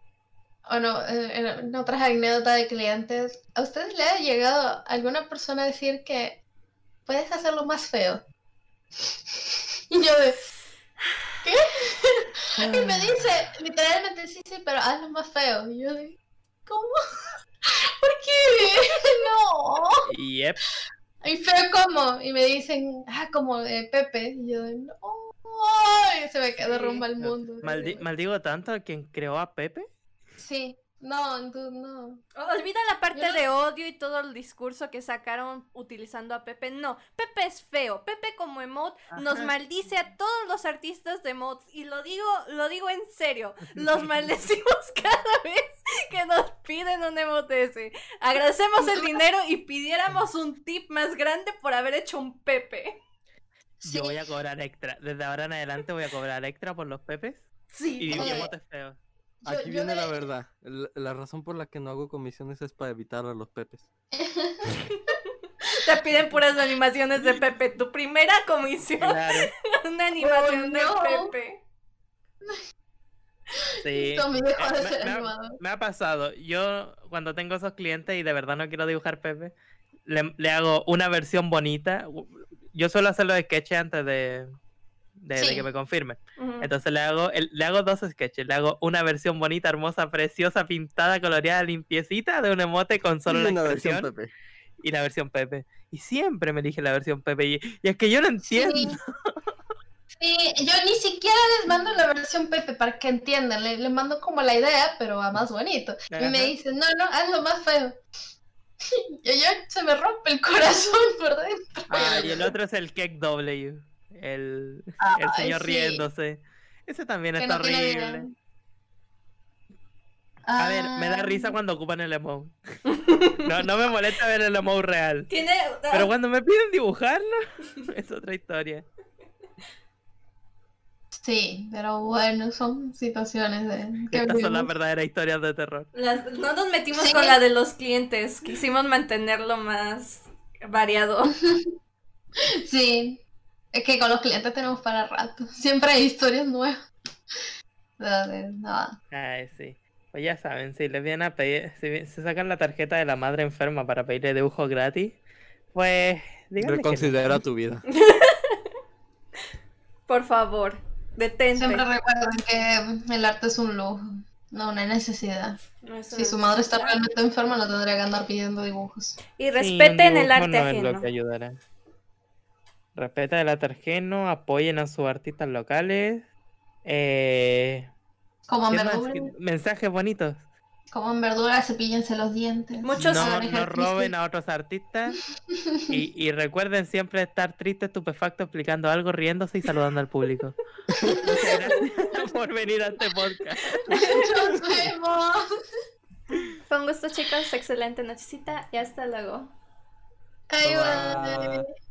O no, en, otras anécdotas de clientes. ¿A ustedes le ha llegado alguna persona a decir que puedes hacerlo más feo? *laughs* Y yo de. ¿Qué? *laughs* Y me dice, literalmente, sí, sí, pero hazlo más feo. Y yo de. ¿Cómo? *laughs* ¿Por qué? No. Yep. ¿Y feo cómo? Y me dicen, ah, como de Pepe. Y yo de, no. Y se me quedó Sí. rumba el mundo. Maldi- maldigo tanto a quien creó a Pepe. Sí, no, tú no. Olvida la parte no- de odio y todo el discurso que sacaron utilizando a Pepe. No, Pepe es feo. Pepe como emote nos maldice a todos los artistas de mods. Y lo digo, lo digo en serio. Los *laughs* maldecimos *laughs* cada vez que nos piden un emote ese. Agradecemos el dinero y pidiéramos un tip más grande por haber hecho un Pepe. Sí, Yo voy a cobrar extra. Desde ahora en adelante voy a cobrar extra por los Pepes. Sí. Y Oye. emotes feos. Aquí yo viene la verdad. La, la razón por la que no hago comisiones es para evitar a los pepes. Te piden puras animaciones de Pepe. Tu primera comisión, Claro. *laughs* una animación de no. Pepe. Sí. *laughs* Dejó Eh, de me- ser me ha- animador. Me ha pasado, yo cuando tengo esos clientes y de verdad no quiero dibujar Pepe, le, le hago una versión bonita. Yo suelo hacer los sketches antes de, de, de Sí. que me confirmen. Entonces le hago, el- le hago dos sketches. Le hago una versión bonita, hermosa, preciosa, pintada, coloreada, limpiecita de un emote con solo Y una versión pepe. y la versión Pepe. Y siempre me elige la versión Pepe. Y, y es que yo no entiendo. Sí. Sí, yo ni siquiera les mando la versión Pepe para que entiendan. Le, le mando como la idea, pero a más bonito. Y me dicen, no, no, hazlo más feo. *laughs* Y yo se me rompe el corazón por dentro. Ah, y *laughs* el otro es el Cake W. El, el Ay, señor sí. riéndose. Ese también Que está no horrible. A ver, me da Ah, risa cuando ocupan el emote. *laughs* No, no me molesta ver el emote real. Tiene. Pero cuando me piden dibujarlo, *laughs* es otra historia. Sí, pero bueno, son situaciones de... que Estas son las verdaderas historias de terror. Las- no nos metimos Sí. con la de los clientes. Quisimos mantenerlo más variado. *laughs* Sí, es que con los clientes tenemos para rato. *laughs* Siempre hay historias nuevas. *laughs* Ay, sí. Pues ya saben, si les vienen a pedir, si se sacan la tarjeta de la madre enferma para pedirle dibujos gratis, pues díganle que no. Reconsidera tu vida. *laughs* Por favor. Detente. Siempre recuerden que el arte es un lujo, no una necesidad. No Si su madre está realmente enferma, no tendría que andar pidiendo dibujos. Y Sí, respeten el arte no es lo que ayudará. Respeten el arte ajeno, apoyen a sus artistas locales. Eh, Como en ¿qué más? verdura, ¿Qué- Mensajes bonitos. como en verdura, cepíllense los dientes. Muchos- No, no roben a otros artistas. *laughs* Y, y recuerden siempre estar triste, estupefacto, explicando algo, riéndose y saludando al público. Muchas gracias *laughs* por venir a este podcast. Nos vemos. Un gusto, chicos. Excelente nochecita y hasta luego. Bye. bye.